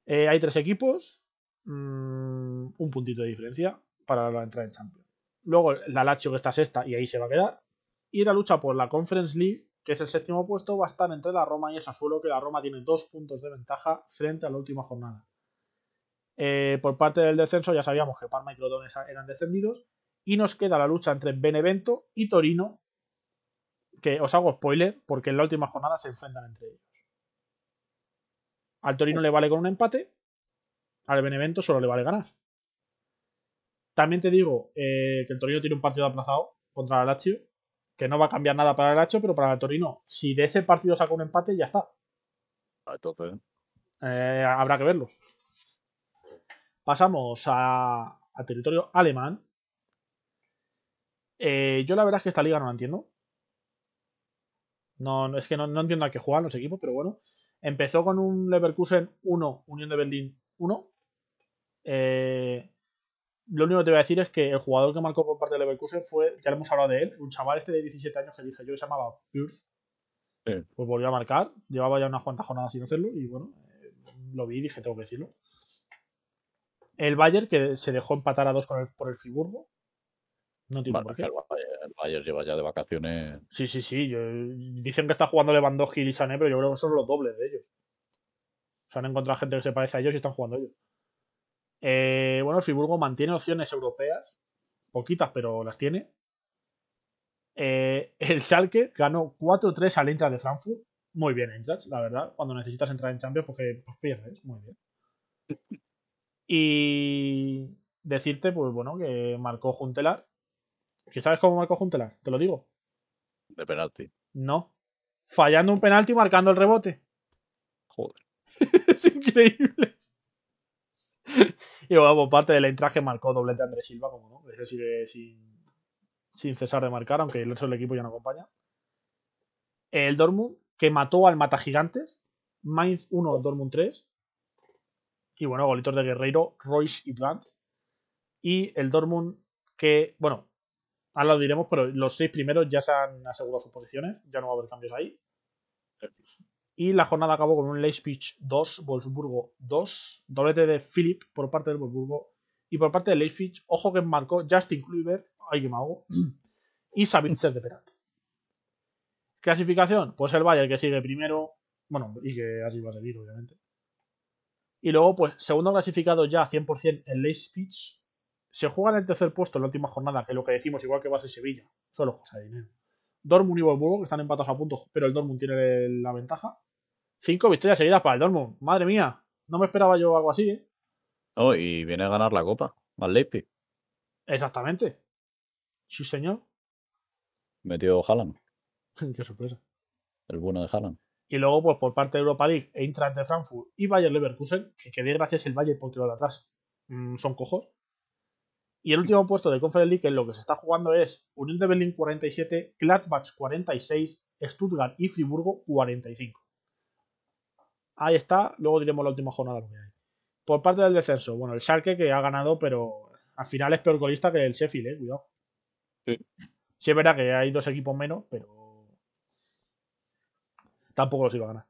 Eh, hay tres equipos mmm, un puntito de diferencia para la entrada en Champions. Luego la Lazio que está sexta y ahí se va a quedar. Y la lucha por la Conference League, que es el séptimo puesto, va a estar entre la Roma y el Sassuolo, que la Roma tiene dos puntos de ventaja frente a la última jornada. Eh, por parte del descenso ya sabíamos que Parma y Crotone eran descendidos. Y nos queda la lucha entre Benevento y Torino, que os hago spoiler, porque en la última jornada se enfrentan entre ellos. Al Torino le vale con un empate al Benevento solo le vale ganar. También te digo eh, que el Torino tiene un partido aplazado contra el Lazio, que no va a cambiar nada para el Lazio, pero para el Torino, si de ese partido saca un empate, ya está. A tope. Eh, habrá que verlo. Pasamos a, a territorio alemán. Eh, yo la verdad es que esta liga no la entiendo. No, es que no, no entiendo a qué juegan los equipos, pero bueno. Empezó con un Leverkusen 1, Unión de Berlín 1. Eh, lo único que te voy a decir es que el jugador que marcó por parte de Leverkusen fue, ya hemos hablado de él, un chaval este de 17 años que dije yo, que se llamaba. Sí. Pues volvió a marcar, llevaba ya unas cuantas jornadas sin hacerlo y bueno, eh, lo vi y dije, tengo que decirlo. El Bayern que se dejó empatar a dos con el, por el Friburgo. No entiendo por qué. El Bayern, el Bayern, lleva ya de vacaciones. Sí, sí, sí. Yo, dicen que está jugando Lewandowski y Sané, pero yo creo que son los dobles de ellos. O sea, han encontrado gente que se parece a ellos y están jugando ellos. Eh, bueno, el Friburgo mantiene opciones europeas, poquitas, pero las tiene. Eh, el Schalke ganó 4-3 al Eintracht de Frankfurt. Muy bien, Eintracht, la verdad. Cuando necesitas entrar en Champions, porque pues, pierdes. Muy bien. Y decirte, pues bueno, que marcó Juntelar. ¿Que sabes cómo marcó Juntelar? Te lo digo. De penalti. No. fallando un penalti y marcando el rebote. Joder. [LAUGHS] es increíble. [LAUGHS] Y bueno, por parte del entraje marcó doblete Andrés Silva, como no. Ese sigue sin, sin cesar de marcar, aunque el resto del equipo ya no acompaña. El Dortmund, que mató al Mata Gigantes. Mainz 1, Dortmund 3. Y bueno, golitos de Guerreiro, Royce y Brandt. Y el Dortmund, que, bueno, ahora lo diremos, pero los seis primeros ya se han asegurado sus posiciones. Ya no va a haber cambios ahí. Y la jornada acabó con un Leipzig 2, Wolfsburgo 2, doblete de Philip por parte del Wolfsburgo. Y por parte de Leipzig, ojo que marcó Justin Kluivert, ay que me hago, y Savitzer de penalti. Clasificación, pues el Bayern que sigue primero, bueno, y que así va a seguir, obviamente. Y luego, pues, segundo clasificado ya 100% el Leipzig. Se juega en el tercer puesto en la última jornada, que es lo que decimos, igual que va a ser Sevilla. Solo José Dinero. Dortmund y Wolfsburgo, que están empatados a puntos, pero el Dortmund tiene la ventaja. Cinco victorias seguidas para el Dortmund. Madre mía, no me esperaba yo algo así, ¿eh? Oh, y viene a ganar la copa. Al Leipzig. Exactamente. Sí, señor. Metió Haaland. [LAUGHS] Qué sorpresa. El bueno de Haaland. Y luego, pues por parte de Europa League, Eintracht de Frankfurt y Bayer Leverkusen, que quede gracias el Bayern porque lo de atrás mm, son cojos. Y el último puesto de Conference League, en lo que se está jugando es Unión de Berlín 47, Gladbach 46, Stuttgart y Friburgo 45. Ahí está, luego diremos la última jornada lo que hay. Por parte del descenso, bueno, el Schalke que ha ganado, pero al final es peor golista que el Sheffield, eh, cuidado. Sí. Sí es verdad que hay dos equipos menos, pero tampoco los iba a ganar.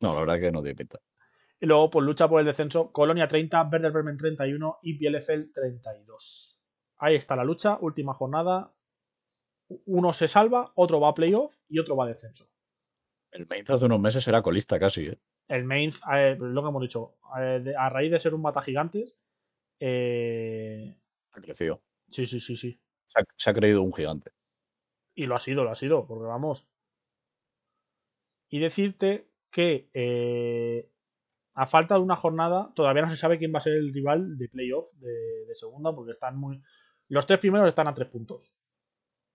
No, la verdad que no tiene pinta. Y luego, pues lucha por el descenso. Colonia 30, Werder Bremen 31 y Bielefeld 32. Ahí está la lucha, última jornada. Uno se salva, otro va a playoff y otro va a descenso. El Mainz hace unos meses era colista casi, ¿eh? El Mainz, eh, lo que hemos dicho, eh, de- a raíz de ser un mata gigantes, eh, Ha crecido. sí, sí, sí, sí. Se ha, se ha creído un gigante. Y lo ha sido, lo ha sido, porque vamos. Y decirte que eh, a falta de una jornada, todavía no se sabe quién va a ser el rival de playoff de, de segunda, porque están muy. Los tres primeros están a tres puntos.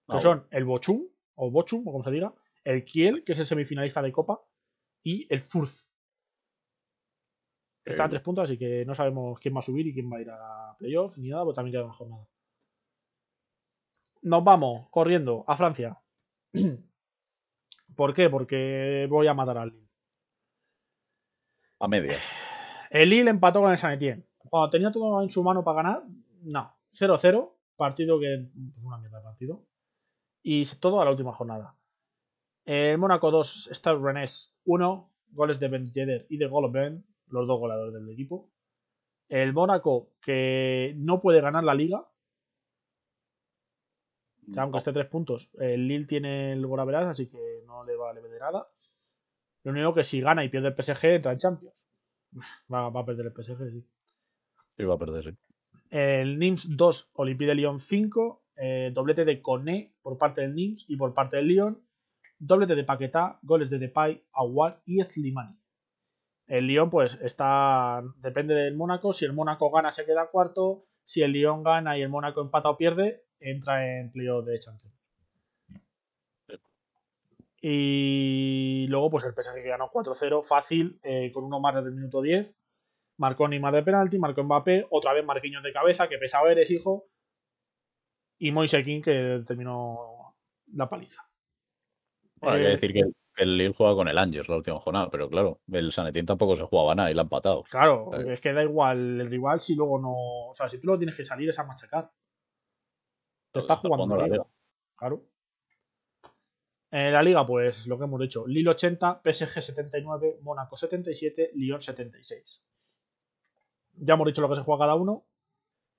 Que Ah, son el Bochum, o Bochum, o como se diga, el Kiel, que es el semifinalista de Copa, y el Furth. Está a tres puntos, así que no sabemos quién va a subir y quién va a ir a playoff, ni nada, porque también queda una jornada. Nos vamos corriendo a Francia. [CLEARS THROAT] ¿Por qué? Porque voy a matar al Lille. A medias. El Lille empató con el San Etienne. Cuando tenía todo en su mano para ganar, no. 0-0, partido que. Pues una mierda de partido. Y todo a la última jornada. El Mónaco 2, Stade Rennes 1, goles de Ben Yedder y de Golovin, los dos goleadores del equipo. El Mónaco que no puede ganar la liga, que aunque esté tres puntos. El Lille tiene el Goraveras, así que no le vale de nada. Lo único que si gana y pierde el PSG, entra en Champions. [LAUGHS] Va, va a perder el PSG, sí. Sí, va a perder, sí. El Nims 2, Olympique de Lyon 5. eh, doblete de Coné por parte del Nims y por parte del Lyon. Doblete de Paquetá, goles de Depay, Aguar y Slimani. El Lyon, pues, está. Depende del Mónaco. Si el Mónaco gana, se queda cuarto. Si el Lyon gana y el Mónaco empata o pierde, entra en playoff de Champions. Y luego, pues el PSG que ganó 4-0, fácil, eh, con uno más desde el minuto 10. Marcó Neymar de penalti, marcó Mbappé, otra vez Marquinhos de cabeza, que pesado eres, hijo. Y Moise Kean, que terminó la paliza. Bueno, hay Eh, que decir que el, Lille juega con el Angers la última jornada, pero claro, el San Etienne tampoco se jugaba nada y la ha empatado. Claro, Eh. es que da igual el rival si luego no. O sea, si tú lo tienes que salir es a machacar. Te está jugando la liga. Claro. En la liga, pues lo que hemos dicho: Lille 80, PSG 79, Mónaco 77, Lyon 76. Ya hemos dicho lo que se juega cada uno.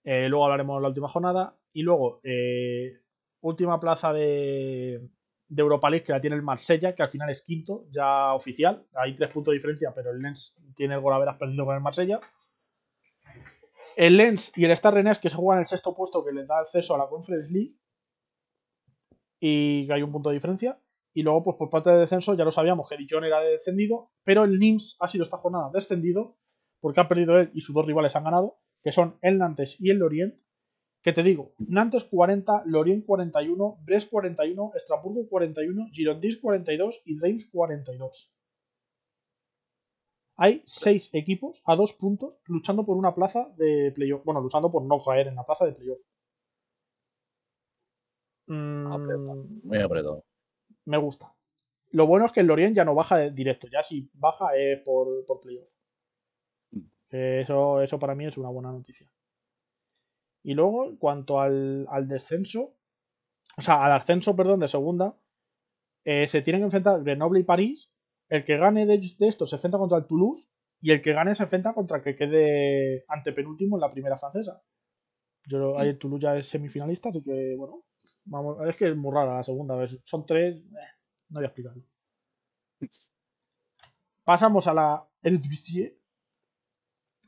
Eh, luego hablaremos de la última jornada. Y luego, eh, última plaza de, de Europa League que la tiene el Marsella, que al final es quinto, ya oficial. Hay tres puntos de diferencia, pero el Lens tiene el gol a veras perdido con el Marsella. El Lens y el Star Rennes que se juegan el sexto puesto que les da acceso a la Conference League. Y que hay un punto de diferencia. Y luego, pues por parte de descenso, ya lo sabíamos que Dijon era descendido, pero el Nims ha sido esta jornada descendido porque ha perdido él y sus dos rivales han ganado, que son el Nantes y el Lorient, Que te digo, Nantes 40, Lorient 41, Brest 41, Estrasburgo 41, Girondins 42 y Reims 42. Hay seis equipos a dos puntos luchando por una plaza de playoff. Bueno, luchando por no caer en la plaza de playoff. Mm, Muy apretado. Me gusta. Lo bueno es que el Lorient ya no baja de directo, ya si baja es por, por playoff. Que Eso, eso para mí es una buena noticia. Y luego, en cuanto al, al descenso, o sea, al ascenso, perdón, de segunda, eh, se tienen que enfrentar Grenoble y París. El que gane de, de esto se enfrenta contra el Toulouse y el que gane se enfrenta contra el que quede antepenúltimo en la primera francesa. Yo ahí el Toulouse ya es semifinalista, así que bueno, es que es muy rara la segunda, a ver, son tres, eh, no voy a explicarlo. Pasamos a la Eredivisie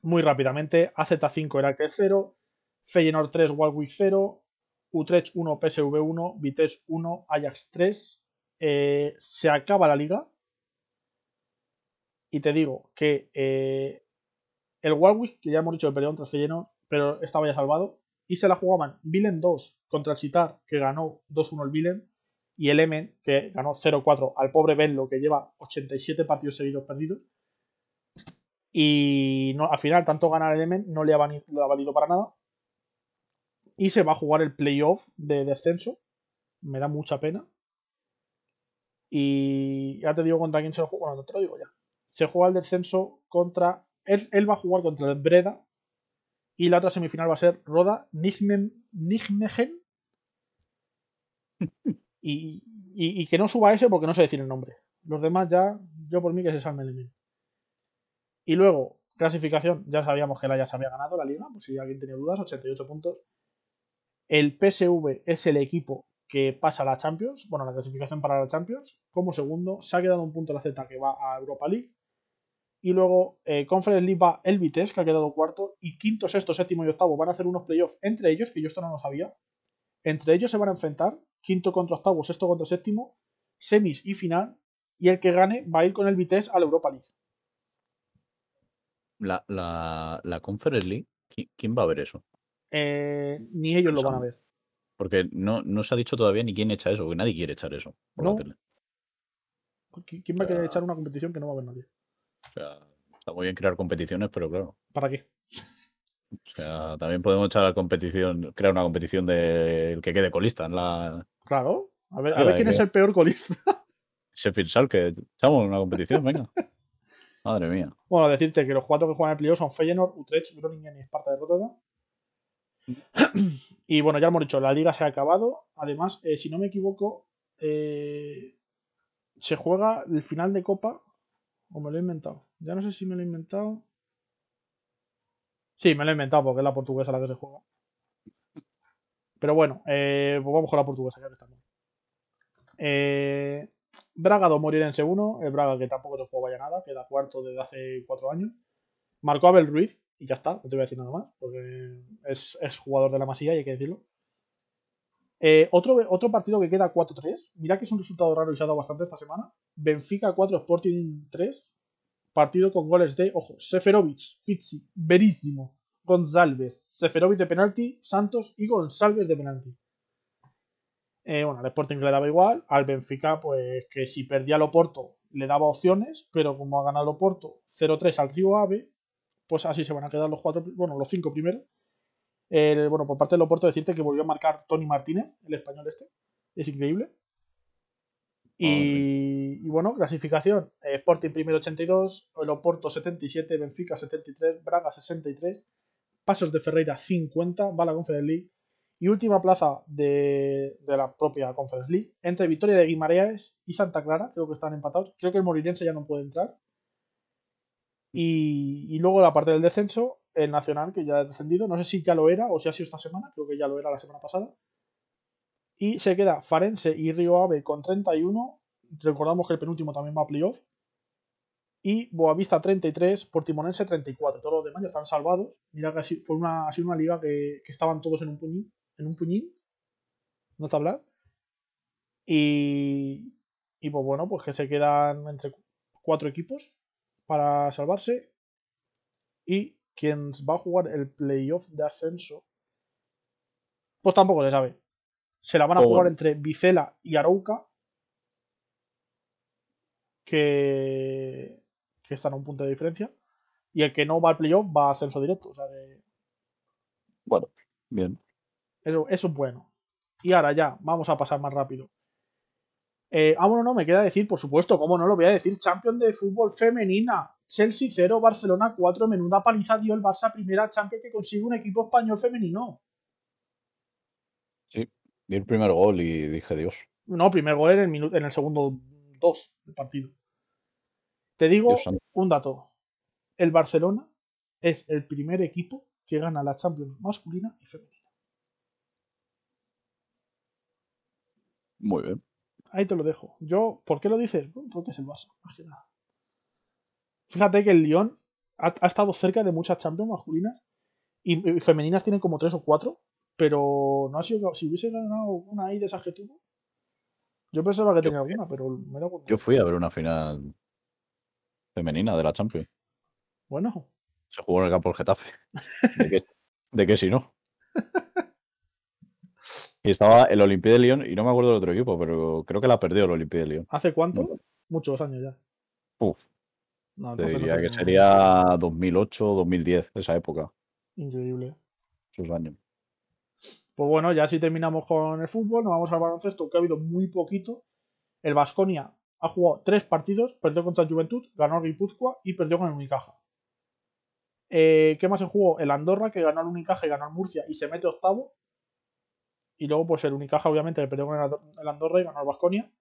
muy rápidamente. AZ5 era que 0, Feyenoord 3, Walwick 0, Utrecht 1, PSV 1, Vitesse 1, Ajax 3. Eh, se acaba la liga. Y te digo que eh, el Walwick, que ya hemos dicho que perdió contra el Feyenoord, pero estaba ya salvado. Y se la jugaban Willem 2 contra el Chitar, que ganó 2-1 el Willem. Y el Emen, que ganó 0-4 al pobre Benlo, que lleva 87 partidos seguidos perdidos. Y no, al final, tanto ganar el Emen no le ha, valido para nada. Y se va a jugar el playoff de descenso. Me da mucha pena. Y ya te digo contra quién se lo juega. Bueno, te lo digo ya. Se juega el descenso contra. Él va a jugar contra el Breda. Y la otra semifinal va a ser Roda Nijmegen. [LAUGHS] Y, y- y que no suba ese porque no sé decir el nombre. Los demás ya, yo por mí que se salme el Emen. Y luego, clasificación, ya sabíamos que la ya se había ganado la liga, por si alguien tenía dudas, 88 puntos. El PSV es el equipo que pasa a la Champions, bueno, la clasificación para la Champions, como segundo. Se ha quedado un punto la Z que va a Europa League. Y luego, eh, Conference League va el Vitesse, que ha quedado cuarto. Y quinto, sexto, séptimo y octavo van a hacer unos playoffs entre ellos, que yo esto no lo sabía. Entre ellos se van a enfrentar, quinto contra octavo, sexto contra séptimo, semis y final. Y el que gane va a ir con el Vitesse a la Europa League. La, la, la Conference League, ¿qui- ¿quién va a ver eso? Eh, ni ellos lo van a ver. Porque no, no se ha dicho todavía ni quién echa eso, porque nadie quiere echar eso por la No. tele. ¿Qui- ¿Quién va a querer sea- echar una competición que no va a ver nadie? O sea, está muy bien crear competiciones, pero claro. ¿Para qué? O sea, también podemos echar la competición, crear una competición del que quede colista en la Claro. A ver, a ver quién es que- el peor colista. [LAUGHS] Sheffield Schalke. Echamos una competición, venga. Madre mía. bueno, decirte que los cuatro que juegan el playoff son Feyenoord, Utrecht, Groningen y Esparta de Rotterdam. [CLEARS THROAT] y bueno, ya hemos dicho, la liga se ha acabado. Además, eh, si no me equivoco, eh, se juega el final de Copa. ¿O me lo he inventado? Ya no sé si me lo he inventado. Sí, me lo he inventado porque es la portuguesa la que se juega. Pero bueno, eh, pues vamos con la portuguesa, ya que estamos. Eh, Braga do Moreirense 1, el Braga que tampoco se juega ya nada, queda cuarto desde hace cuatro años. Marcó Abel Ruiz y ya está, no te voy a decir nada más, porque es, es jugador de la masilla y hay que decirlo. Eh, otro, otro partido que queda 4-3, mira que es un resultado raro y se ha dado bastante esta semana. Benfica 4, Sporting 3, partido con goles de, ojo, Seferovic, Pizzi, Verísimo, González, Seferovic de penalti, Santos y González de penalti. Eh, bueno, al Sporting le daba igual, al Benfica, pues que si perdía el Oporto le daba opciones, pero como ha ganado el Oporto 0-3 al Río Ave, pues así se van a quedar los cuatro, bueno, los cinco primeros. Eh, bueno, por parte del Oporto decirte que volvió a marcar Tony Martínez, el español este, es increíble. Y, y bueno, clasificación, eh, Sporting primero 82, el Oporto 77, Benfica 73, Braga 63, Pasos de Ferreira 50, va a la Conference League. Y última plaza de, de la propia Conference League, entre Victoria de Guimaraes y Santa Clara, creo que están empatados. Creo que el Morirense ya no puede entrar. Y, y luego la parte del descenso, el Nacional, que ya ha descendido. No sé si ya lo era o si ha sido esta semana, creo que ya lo era la semana pasada. Y se queda Farense y Río Ave con 31. Recordamos que el penúltimo también va a playoff. Y Boavista 33, Portimonense 34. Todos los demás ya están salvados. Mira que fue una, ha sido una liga que, que estaban todos en un puñín. En un puñín. No te hablar. Y, y pues bueno, pues que se quedan entre cuatro equipos para salvarse. Y quien va a jugar el playoff de ascenso Pues tampoco se sabe. Se la van a Oh, jugar bueno. entre Vicela y Arauca. Que, que están a un punto de diferencia. Y el que no va al playoff va a ascenso directo. O sea que Bueno, bien. eso, eso es bueno. Y ahora ya, vamos a pasar más rápido. Eh, ah, bueno, no, me queda decir, por supuesto, cómo no lo voy a decir, Champion de fútbol femenina. Chelsea 0, Barcelona 4, menuda paliza dio el Barça primera Champion que consigue un equipo español femenino. Sí. Vi el primer gol y dije, Dios, No, primer gol en el, minuto, en el segundo 2 del partido. Te digo Dios un dato. El Barcelona es el primer equipo que gana la Champions masculina y femenina. Muy bien. Ahí te lo dejo. Yo, ¿por qué lo dices? Porque es el Barça, nada. Fíjate que el Lyon ha, ha estado cerca de muchas Champions masculinas y, y femeninas tienen como tres o cuatro, pero no ha sido. Si hubiese ganado una ahí de esas que tuvo, yo pensaba que Yo tenía fui- alguna, pero me da cuenta. Yo fui a ver una final femenina de la Champions. Bueno, Se jugó en el campo del Getafe. ¿De qué, de qué si no? [LAUGHS] Y estaba el Olympique de Lyon y no me acuerdo del otro equipo, pero creo que la perdió el Olympique de Lyon. ¿hace cuánto? No. Muchos años ya. Uf, No, te entonces no diría que sería 2008, 2010, esa época, Increíble. esos años. Pues bueno, ya si terminamos con el fútbol, nos vamos al baloncesto, que ha habido muy poquito. El Vasconia ha jugado tres partidos, perdió contra el Juventud, ganó al Guipúzcoa y perdió con el Unicaja. Eh, ¿Qué más se jugó? El Andorra, que ganó al Unicaja y ganó al Murcia y se mete octavo. Y luego, pues el Unicaja, obviamente, que perdió con el Ando- el Andorra y ganó al Vasconia.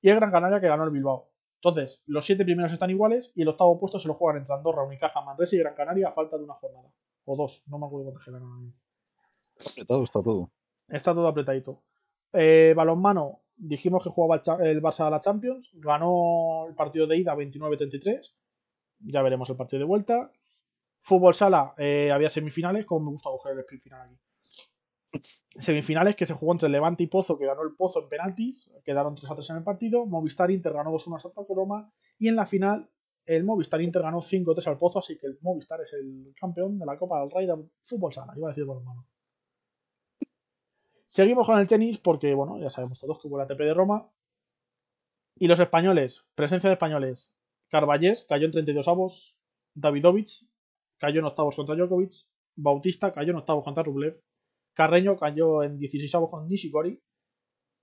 Y el Gran Canaria, que ganó el Bilbao. Entonces, los siete primeros están iguales y el octavo puesto se lo juegan entre Andorra, Unicaja, Manresa y Gran Canaria a falta de una jornada. O dos, no me acuerdo cuántas mismo. Apretado está todo. Está todo apretadito. Eh, balonmano, dijimos que jugaba el, el Barça a la Champions. Ganó el partido de ida 29-33. Ya veremos el partido de vuelta. Fútbol sala, eh, había semifinales, como me gusta coger el sprint final aquí. Semifinales que se jugó entre Levante y Pozo, que ganó el Pozo en penaltis. Quedaron 3 a 3 en el partido. Movistar Inter ganó 2-1 a Santa Coloma. Y en la final, el Movistar Inter ganó 5-3 al Pozo. Así que el Movistar es el campeón de la Copa del Rey de Fútbol sala. Iba a decir balonmano. Seguimos con el tenis porque, bueno, ya sabemos todos que hubo la ATP de Roma. Y los españoles, presencia de españoles. Carballés cayó en 32 avos. Davidovich cayó en octavos contra Djokovic. Bautista cayó en octavos contra Rublev. Carreño cayó en 16 avos con Nishikori.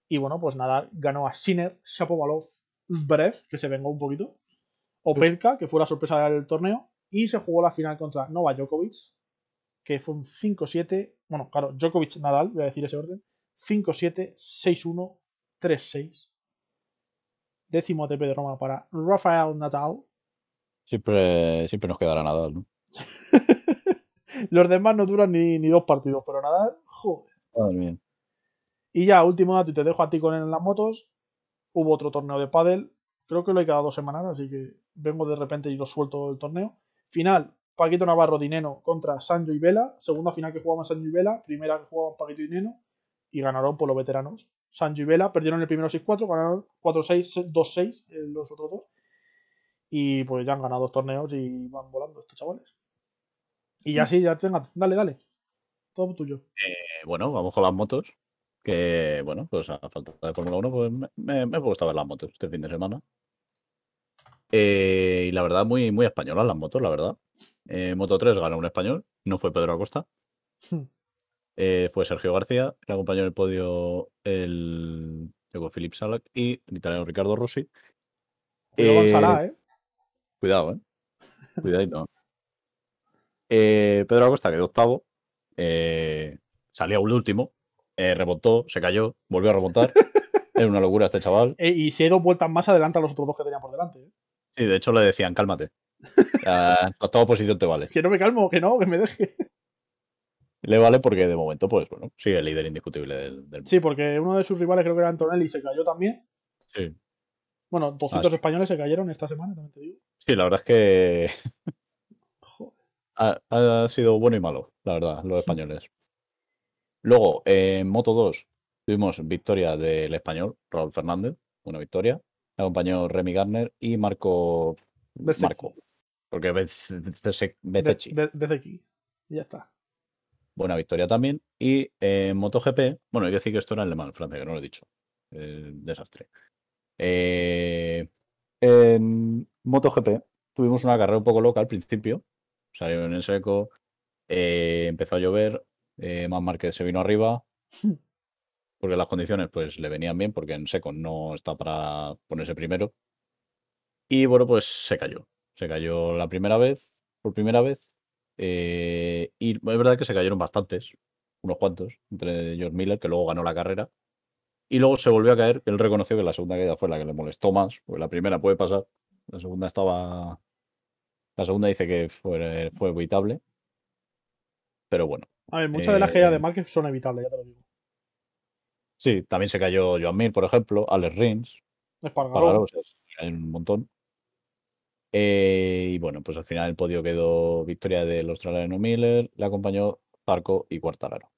Y bueno, pues nada, ganó a Sinner, Shapovalov, Zverev, que se vengó un poquito. Opelka, que fue la sorpresa del torneo. Y se jugó la final contra Nova Djokovic, que fue un 5-7. Bueno, claro, Djokovic Nadal, voy a decir ese orden. 5-7, 6-1, 3-6. Décimo ATP de Roma para Rafael Nadal. Siempre, siempre nos quedará nada, ¿no? [LAUGHS] Los demás no duran ni, ni dos partidos, pero Nadal, joder. Madre mía. Y ya, último dato, y te dejo a ti con él en las motos. Hubo otro torneo de pádel. Creo que lo hay cada dos semanas, así que vengo de repente y lo suelto el torneo. Final, Paquito Navarro Dineno contra Sancho y Vela. Segunda final que jugaban Sancho y Vela. Primera que jugaban Paquito y Dineno. Y ganaron por los veteranos. Sancho y Vela perdieron el primero 6-4, ganaron 4-6, 2-6 eh, los otros dos. Y pues ya han ganado dos torneos y van volando estos chavales. Y ya sí, ya tenga, dale, dale. Todo tuyo. Eh, bueno, vamos con las motos. Que, bueno, pues a falta de Fórmula 1, pues me, me, me he puesto a ver las motos este fin de semana. Eh, y la verdad, muy, muy españolas las motos, la verdad. Eh, Moto 3 ganó un español, no fue Pedro Acosta. Eh, fue Sergio García, le acompañó en el podio el Diego Philip Salak y el italiano Ricardo Rossi. Cuidado con Eh, Salah, ¿eh? Cuidado, ¿eh? Cuidadito. Eh, Pedro Acosta quedó octavo. eh, salió un último. eh, remontó, se cayó, volvió a remontar. es una locura este chaval. Eh, y si hay dos vueltas más adelante a los otros dos que tenía por delante. Sí, de hecho le decían, cálmate. La octava posición te vale. Que no me calmo, que no, que me deje. Le vale porque de momento, pues bueno, sigue el líder indiscutible del, del Sí, porque uno de sus rivales, creo que era Antonelli, se cayó también. Sí. Bueno, 200 Ah, sí. españoles se cayeron esta semana, también te digo. Sí, la verdad es que. Ha, ha sido bueno y malo, la verdad, los españoles. Luego, en Moto 2, tuvimos victoria del español, Raúl Fernández, una victoria. Le acompañó Remy Garner y Marco. Marco. Porque Bez- Bezec- Be- Bezecchi. Be- Bezecchi. Y ya está. buena victoria también. Y en MotoGP, bueno, hay que decir que esto era en Le Mans, Francia, que no lo he dicho. Eh, desastre. Eh, en MotoGP tuvimos una carrera un poco loca al principio. Salió en seco, eh, empezó a llover, eh, Más Márquez se vino arriba, [LAUGHS] porque las condiciones pues le venían bien, porque en seco no está para ponerse primero. Y bueno, pues se cayó. Se cayó la primera vez, por primera vez. eh, y es verdad que se cayeron bastantes, unos cuantos, entre George Miller, que luego ganó la carrera. Y luego se volvió a caer, él reconoció que la segunda caída fue la que le molestó más, porque la primera puede pasar, la segunda estaba... La segunda dice que fue, fue evitable. Pero bueno, A ver, muchas de las caídas de Márquez son evitables, ya te lo digo. sí, también se cayó Joan Mir, por ejemplo, Alex Rins, Espargaró. Hay un montón. Eh, y bueno, pues al final el podio quedó victoria del australiano Miller, le acompañó Zarco y Cuartararo.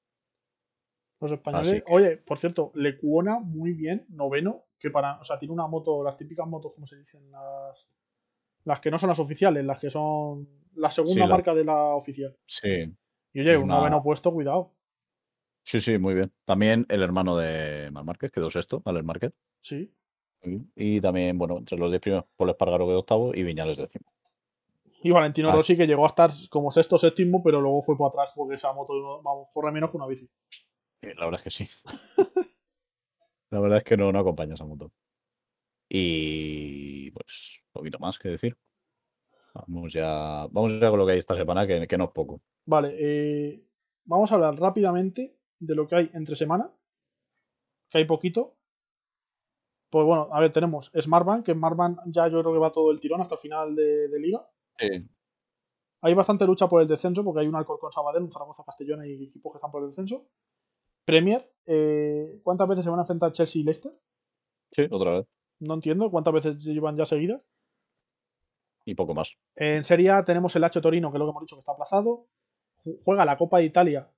Los españoles. Que- Oye, por cierto, Lecuona muy bien, noveno, que para. O sea, tiene una moto, las típicas motos, ¿cómo se dicen? Las. Las que no son las oficiales, las que son la segunda Sí, la- marca de la oficial. Sí, Y oye, un una- noveno puesto, cuidado. sí, sí, muy bien. También el hermano de Marc Márquez quedó sexto, Alex Márquez. Sí. Y también, bueno, entre los 10 primeros, Paul Espargaro quedó octavo y Viñales décimo. Y Valentino Ah. Rossi, que llegó a estar como sexto séptimo, pero luego fue por atrás porque esa moto, vamos, corre menos que una bici. La verdad es que sí. [LAUGHS] La verdad es que no, no acompaña esa moto. Y pues, poquito más que decir. Vamos ya, vamos ya con lo que hay esta semana, que, que no es poco. Vale, eh, vamos a hablar rápidamente de lo que hay entre semana. Que hay poquito. Pues bueno, a ver, tenemos Smartbank, que Smartbank ya yo creo que va todo el tirón hasta el final de, de liga. Sí, Hay bastante lucha por el descenso, porque hay un Alcorcón Sabadell, un Zaragoza Castellón y equipos que están por el descenso. Premier, eh, ¿cuántas veces se van a enfrentar Chelsea y Leicester? sí, otra vez. No entiendo cuántas veces llevan ya seguidas. Y poco más. En Serie A tenemos el H Torino, que es lo que hemos dicho que está aplazado. Ju- Juega la Copa de Italia,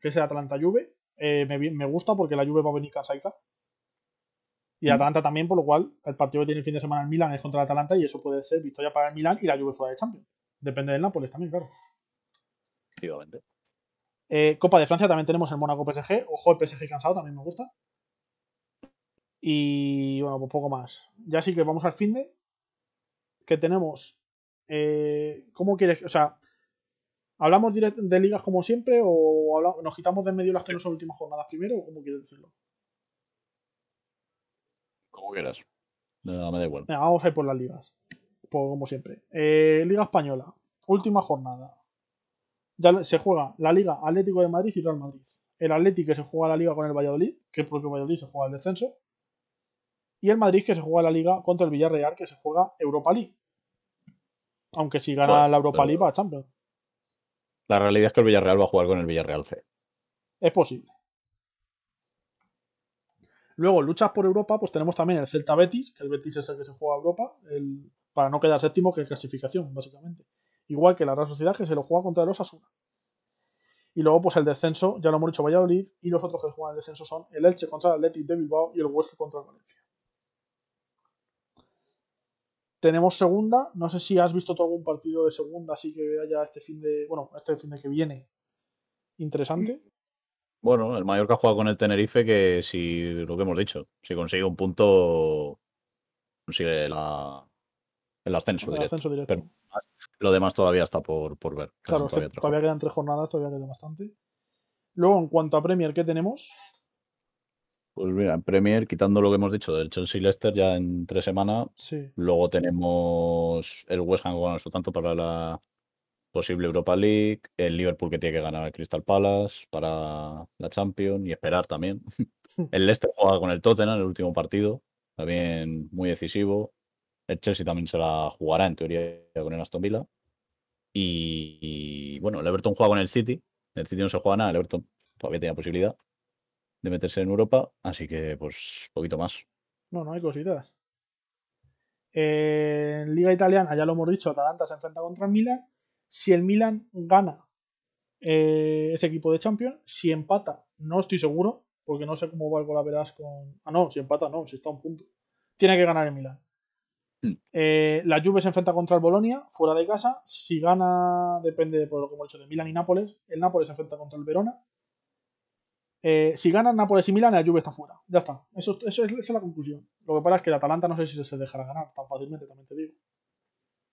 que es el Atalanta Juve. Eh, me, me gusta porque la Juve va a venir cansaica. Y Mm. Atalanta también, por lo cual el partido que tiene el fin de semana en Milán es contra el Atalanta y eso puede ser victoria para el Milán y la Juve fuera de Champions. Depende del Nápoles también, claro. Efectivamente. Eh, Copa de Francia también tenemos el Mónaco PSG. Ojo, el PSG cansado también me gusta. Y bueno, pues poco más. Ya sí que vamos al fin de. Que tenemos. eh, ¿Cómo quieres? O sea, ¿hablamos de ligas como siempre o habla- nos quitamos de en medio las que no son últimas jornadas primero o cómo quieres decirlo? Como quieras. Nada, me da igual. Venga, vamos a ir por las ligas. Como siempre. Eh, Liga Española. Última jornada. Ya se juega la Liga Atlético de Madrid y Real Madrid. El Atlético que se juega la Liga con el Valladolid, que el propio Valladolid se juega el descenso. Y el Madrid que se juega la Liga contra el Villarreal, que se juega Europa League. Aunque si gana Bueno, la Europa League va a Champions. La realidad es que el Villarreal va a jugar con el Villarreal C. Es posible. Luego, luchas por Europa, pues tenemos también el Celta Betis, que el Betis es el que se juega a Europa, el- para no quedar séptimo, que es clasificación, básicamente. Igual que la Real Sociedad, que se lo juega contra el Osasuna. Y luego, pues el descenso, ya lo hemos dicho, Valladolid, y los otros que juegan el descenso son el Elche contra el Athletic de Bilbao y el Huesca contra el Valencia. Tenemos segunda, no sé si has visto tú algún partido de segunda, así que haya este fin de, bueno, este fin de que viene interesante. Bueno, el Mallorca juega con el Tenerife, que si lo que hemos dicho, si consigue un punto, consigue la, el ascenso El directo. ascenso directo. Pero lo demás todavía está por, por ver. Claro, es que todavía tres todavía quedan tres jornadas, todavía queda bastante. Luego, en cuanto a Premier, ¿qué tenemos? Pues mira, en Premier, quitando lo que hemos dicho del Chelsea-Leicester ya en tres semanas, Sí. luego tenemos el West Ham con su tanto para la posible Europa League, el Liverpool que tiene que ganar al Crystal Palace para la Champions y esperar también. [LAUGHS] El Leicester juega con el Tottenham en el último partido, también muy decisivo. El Chelsea también se la jugará en teoría con el Aston Villa. Y, y, bueno, el Everton juega con el City. El City no se juega nada, el Everton todavía tenía posibilidad de meterse en Europa, así que pues poquito más. No, no hay cositas. Eh, en Liga Italiana, ya lo hemos dicho, Atalanta se enfrenta contra el Milan. Si el Milan gana eh, ese equipo de Champions, si empata, no estoy seguro, porque no sé cómo va el Golaveras con. Ah, no, si empata, no, si está a un punto. Tiene que ganar el Milan. Mm. Eh, la Juve se enfrenta contra el Bolonia, fuera de casa. Si gana, depende por lo que hemos dicho de Milan y Nápoles. El Nápoles se enfrenta contra el Verona. Eh, si ganan Nápoles y Milan, la Juve está fuera. Ya está. Eso, eso es, esa es la conclusión. Lo que pasa es que el Atalanta no sé si se dejará ganar tan fácilmente, también te digo.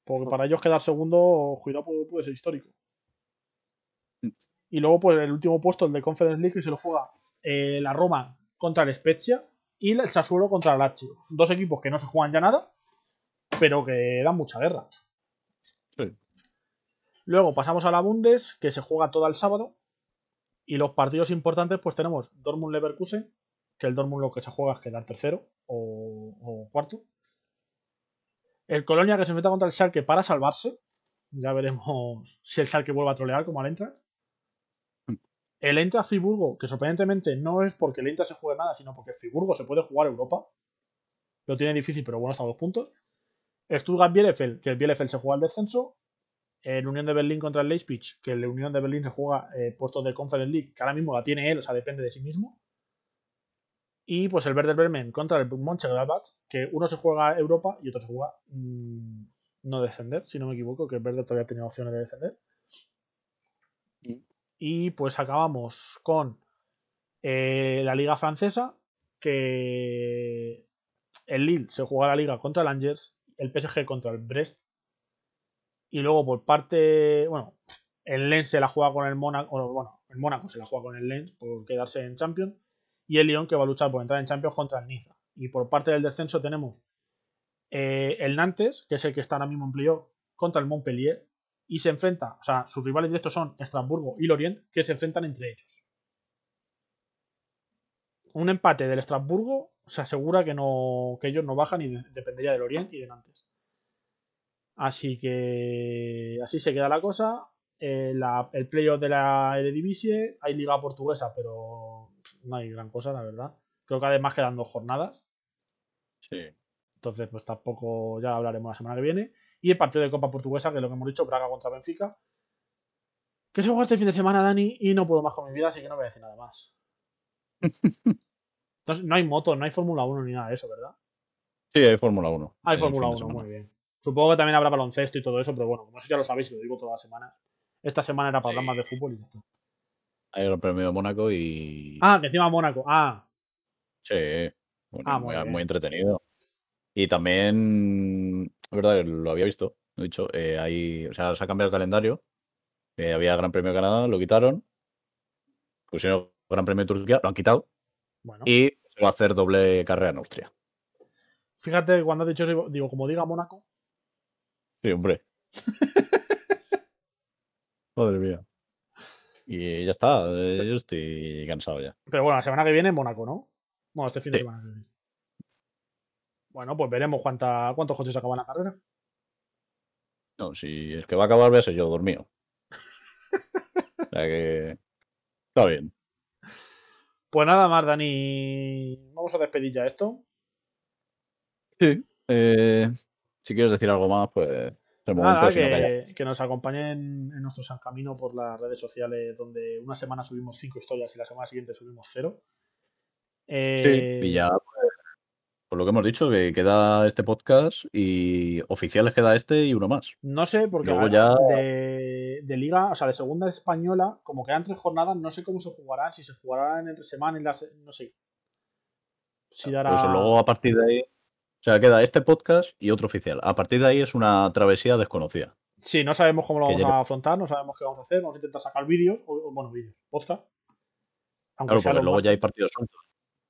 Porque para ellos quedar segundo, cuidado, puede, ser histórico. Mm. Y luego, pues el último puesto, el de Conference League, que se lo juega eh, la Roma contra el Spezia y el Sassuolo contra el Lazio. Dos equipos que no se juegan ya nada, pero que dan mucha guerra. Sí. Luego pasamos a la Bundes, que se juega todo el sábado. Y los partidos importantes, pues tenemos Dortmund-Leverkusen, que el Dortmund lo que se juega es quedar tercero o, o cuarto. El Colonia que se enfrenta contra el Schalke para salvarse. Ya veremos [LAUGHS] si el Schalke vuelve a trolear como al Eintracht. El Eintracht Friburgo, que sorprendentemente no es porque el Eintracht se juegue nada, sino porque Friburgo se puede jugar Europa. Lo tiene difícil, pero bueno, hasta dos puntos. Stuttgart Bielefeld, que el Bielefeld se juega al descenso. El Unión de Berlín contra el Leipzig, que el Unión de Berlín se juega eh, puestos de Conference League, que ahora mismo la tiene él, o sea, depende de sí mismo. Y pues el Werder Bremen contra el Mönchengladbach, que uno se juega Europa y otro se juega mmm, no descender, si no me equivoco, que el Werder todavía tenía opciones de descender. Y pues acabamos con eh, la liga francesa, que el Lille se juega la liga contra el Angers, el PSG contra el Brest. Y luego por parte, bueno, el Lens se la juega con el Mónaco, bueno, el Mónaco se la juega con el Lens por quedarse en Champions. Y el Lyon que va a luchar por entrar en Champions contra el Niza. Y por parte del descenso tenemos eh, el Nantes, que es el que está ahora mismo en playoff, contra el Montpellier. Y se enfrenta, o sea, sus rivales directos son Estrasburgo y Lorient, que se enfrentan entre ellos. Un empate del Estrasburgo se asegura que, no, que ellos no bajan y de, dependería del Orient y de Nantes. Así que así se queda la cosa. Eh, la, el playoff de la Eredivisie, hay liga portuguesa, pero no hay gran cosa, la verdad. Creo que además quedan dos jornadas. Sí. Entonces, pues tampoco ya hablaremos la semana que viene. Y el partido de Copa Portuguesa, que es lo que hemos dicho, Braga contra Benfica. Que se juega este fin de semana, Dani, y no puedo más con mi vida, así que no voy a decir nada más. [LAUGHS] Entonces, no hay moto, no hay Fórmula 1 ni nada de eso, ¿verdad? Sí, hay Fórmula 1. Hay Fórmula 1, muy bien. Supongo que también habrá baloncesto y todo eso, pero bueno, como eso ya lo sabéis y lo digo todas las semanas. Esta semana era para hablar más de fútbol y ya está. Hay el premio de Mónaco y. Ah, que encima Mónaco. Ah. Sí. Bueno, Ah, muy, muy bien. muy entretenido. Y también, es verdad lo había visto, lo he dicho, eh, hay, o sea, se ha cambiado el calendario. Eh, había Gran Premio de Canadá, lo quitaron. Pusieron Gran Premio de Turquía, lo han quitado. Bueno. Y se va a hacer doble carrera en Austria. Fíjate cuando has dicho eso, digo, como diga Mónaco. Sí, hombre. [LAUGHS] Madre mía. Y ya está, eh, yo estoy cansado ya. Pero bueno, la semana que viene Mónaco, ¿no? Bueno, este fin de Sí. semana que viene. Bueno, pues veremos cuánta, cuántos coches acaban la carrera. No, si es que va a acabar, voy a ser yo dormido. O sea que. Está bien. Pues nada más, Dani. Vamos a despedir ya esto. Sí. Eh, si quieres decir algo más, pues es el momento. Nada, no, que, que nos acompañen en nuestro San Camino por las redes sociales, donde una semana subimos cinco historias y la semana siguiente subimos cero. Eh, Sí, y ya, pues, por lo que hemos dicho, que queda este podcast y oficiales queda este y uno más. No sé, porque Luego ya- de, de liga, o sea, de segunda española, como quedan tres jornadas, no sé cómo se jugarán, si se jugarán entre semana y la se- no sé. Si dará... Por eso luego a partir de ahí. O sea, queda este podcast y otro oficial. A partir de ahí es una travesía desconocida. Sí, no sabemos cómo lo vamos a afrontar, no sabemos qué vamos a hacer, vamos a intentar sacar vídeos, o, bueno, vídeos, podcast. Aunque Claro, porque luego más- ya hay partidos sueltos.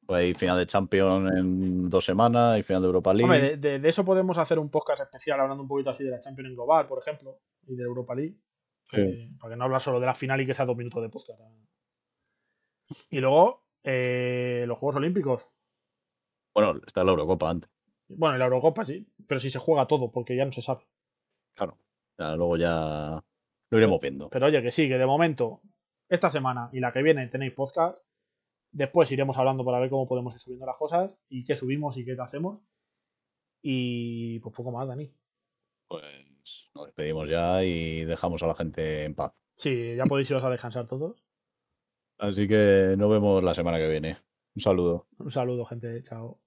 Pues hay final de Champions en dos semanas, hay final de Europa League. Hombre, de, de- de eso podemos hacer un podcast especial hablando un poquito así de la Champions en global, por ejemplo, y de Europa League. Sí. eh, para que no hablar solo de la final y que sea dos minutos de podcast. Y luego, eh, los Juegos Olímpicos. Bueno, está la Eurocopa antes. Bueno, y la Eurocopa sí, pero si se juega todo, porque ya no se sabe. Claro. Sea, luego ya lo iremos viendo. Pero oye, que sí, que de momento, esta semana y la que viene tenéis podcast. Después iremos hablando para ver cómo podemos ir subiendo las cosas y qué subimos y qué hacemos. Y pues poco más, Dani. Pues nos despedimos ya y dejamos a la gente en paz. Sí, ya podéis iros a descansar todos. Así que nos vemos la semana que viene. Un saludo. Un saludo, gente. Chao.